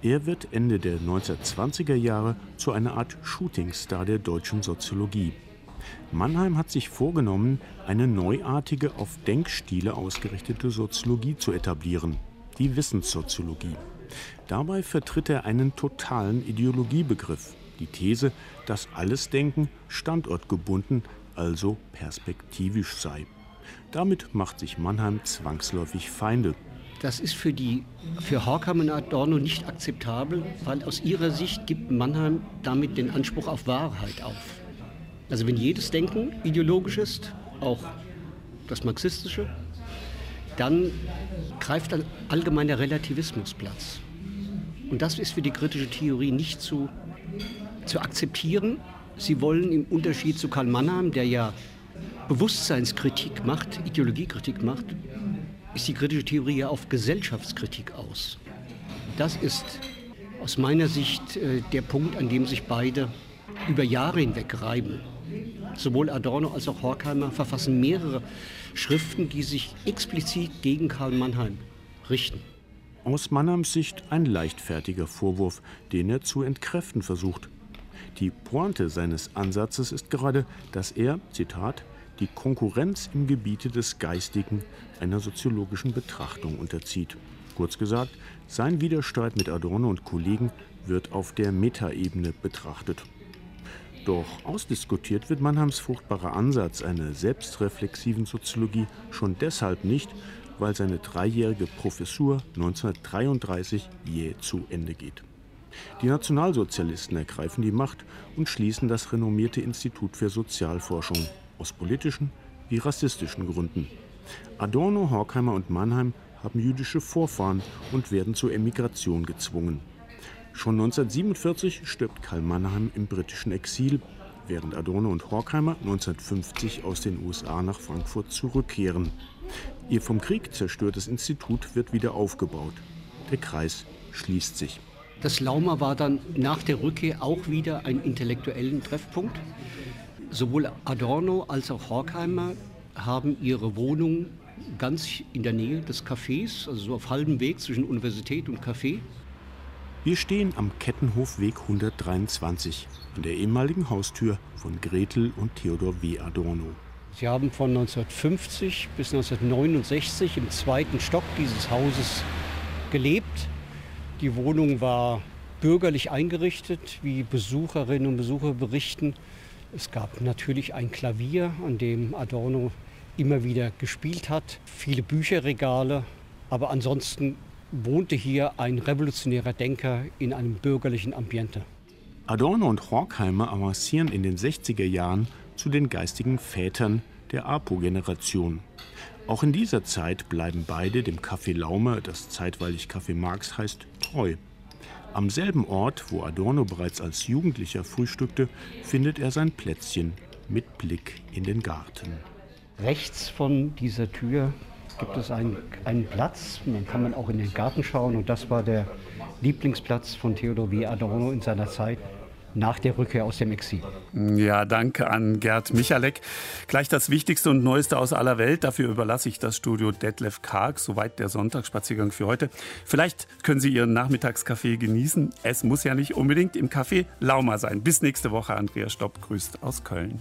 Er wird Ende der 1920er Jahre zu einer Art Shootingstar der deutschen Soziologie. Mannheim hat sich vorgenommen, eine neuartige, auf Denkstile ausgerichtete Soziologie zu etablieren, die Wissenssoziologie. Dabei vertritt er einen totalen Ideologiebegriff, die These, dass alles Denken standortgebunden, also perspektivisch sei. Damit macht sich Mannheim zwangsläufig Feinde. Das ist für, die, für Horkheimer und Adorno nicht akzeptabel, weil aus ihrer Sicht gibt Mannheim damit den Anspruch auf Wahrheit auf. Also wenn jedes Denken ideologisch ist, auch das marxistische, dann greift ein allgemeiner Relativismus Platz. Und das ist für die kritische Theorie nicht zu, zu akzeptieren. Sie wollen im Unterschied zu Karl Mannheim, der ja Bewusstseinskritik macht, Ideologiekritik macht, ist die kritische Theorie ja auf Gesellschaftskritik aus. Das ist aus meiner Sicht äh, der Punkt, an dem sich beide über Jahre hinweg reiben. Sowohl Adorno als auch Horkheimer verfassen mehrere Schriften, die sich explizit gegen Karl Mannheim richten. Aus Mannheims Sicht ein leichtfertiger Vorwurf, den er zu entkräften versucht. Die Pointe seines Ansatzes ist gerade, dass er, Zitat, die Konkurrenz im Gebiete des Geistigen einer soziologischen Betrachtung unterzieht. Kurz gesagt, sein Widerstreit mit Adorno und Kollegen wird auf der Metaebene betrachtet. Doch ausdiskutiert wird Mannheims fruchtbarer Ansatz einer selbstreflexiven Soziologie schon deshalb nicht, weil seine dreijährige Professur 1933 jäh zu Ende geht. Die Nationalsozialisten ergreifen die Macht und schließen das renommierte Institut für Sozialforschung aus politischen wie rassistischen Gründen. Adorno, Horkheimer und Mannheim haben jüdische Vorfahren und werden zur Emigration gezwungen. Schon 1947 stirbt Karl Mannheim im britischen Exil, während Adorno und Horkheimer 1950 aus den USA nach Frankfurt zurückkehren. Ihr vom Krieg zerstörtes Institut wird wieder aufgebaut. Der Kreis schließt sich. Das Lauma war dann nach der Rückkehr auch wieder ein intellektuellen Treffpunkt. Sowohl Adorno als auch Horkheimer haben ihre Wohnung ganz in der Nähe des Cafés, also so auf halbem Weg zwischen Universität und Café. Wir stehen am Kettenhofweg 123 an der ehemaligen Haustür von Gretel und Theodor W. Adorno. Sie haben von 1950 bis 1969 im zweiten Stock dieses Hauses gelebt. Die Wohnung war bürgerlich eingerichtet, wie Besucherinnen und Besucher berichten. Es gab natürlich ein Klavier, an dem Adorno immer wieder gespielt hat, viele Bücherregale, aber ansonsten wohnte hier ein revolutionärer Denker in einem bürgerlichen Ambiente. Adorno und Horkheimer avancieren in den 60er Jahren zu den geistigen Vätern der APO-Generation. Auch in dieser Zeit bleiben beide dem Café Laume, das zeitweilig Café Marx heißt, treu. Am selben Ort, wo Adorno bereits als Jugendlicher frühstückte, findet er sein Plätzchen mit Blick in den Garten. Rechts von dieser Tür gibt es einen, einen Platz, dann kann man auch in den Garten schauen und das war der Lieblingsplatz von Theodor W. Adorno in seiner Zeit nach der Rückkehr aus dem Exil. Ja, danke an Gerd Michalek. Gleich das Wichtigste und Neueste aus aller Welt. Dafür überlasse ich das Studio Detlef Karg. Soweit der Sonntagsspaziergang für heute. Vielleicht können Sie Ihren Nachmittagskaffee genießen. Es muss ja nicht unbedingt im Café Lauma sein. Bis nächste Woche. Andrea Stopp grüßt aus Köln.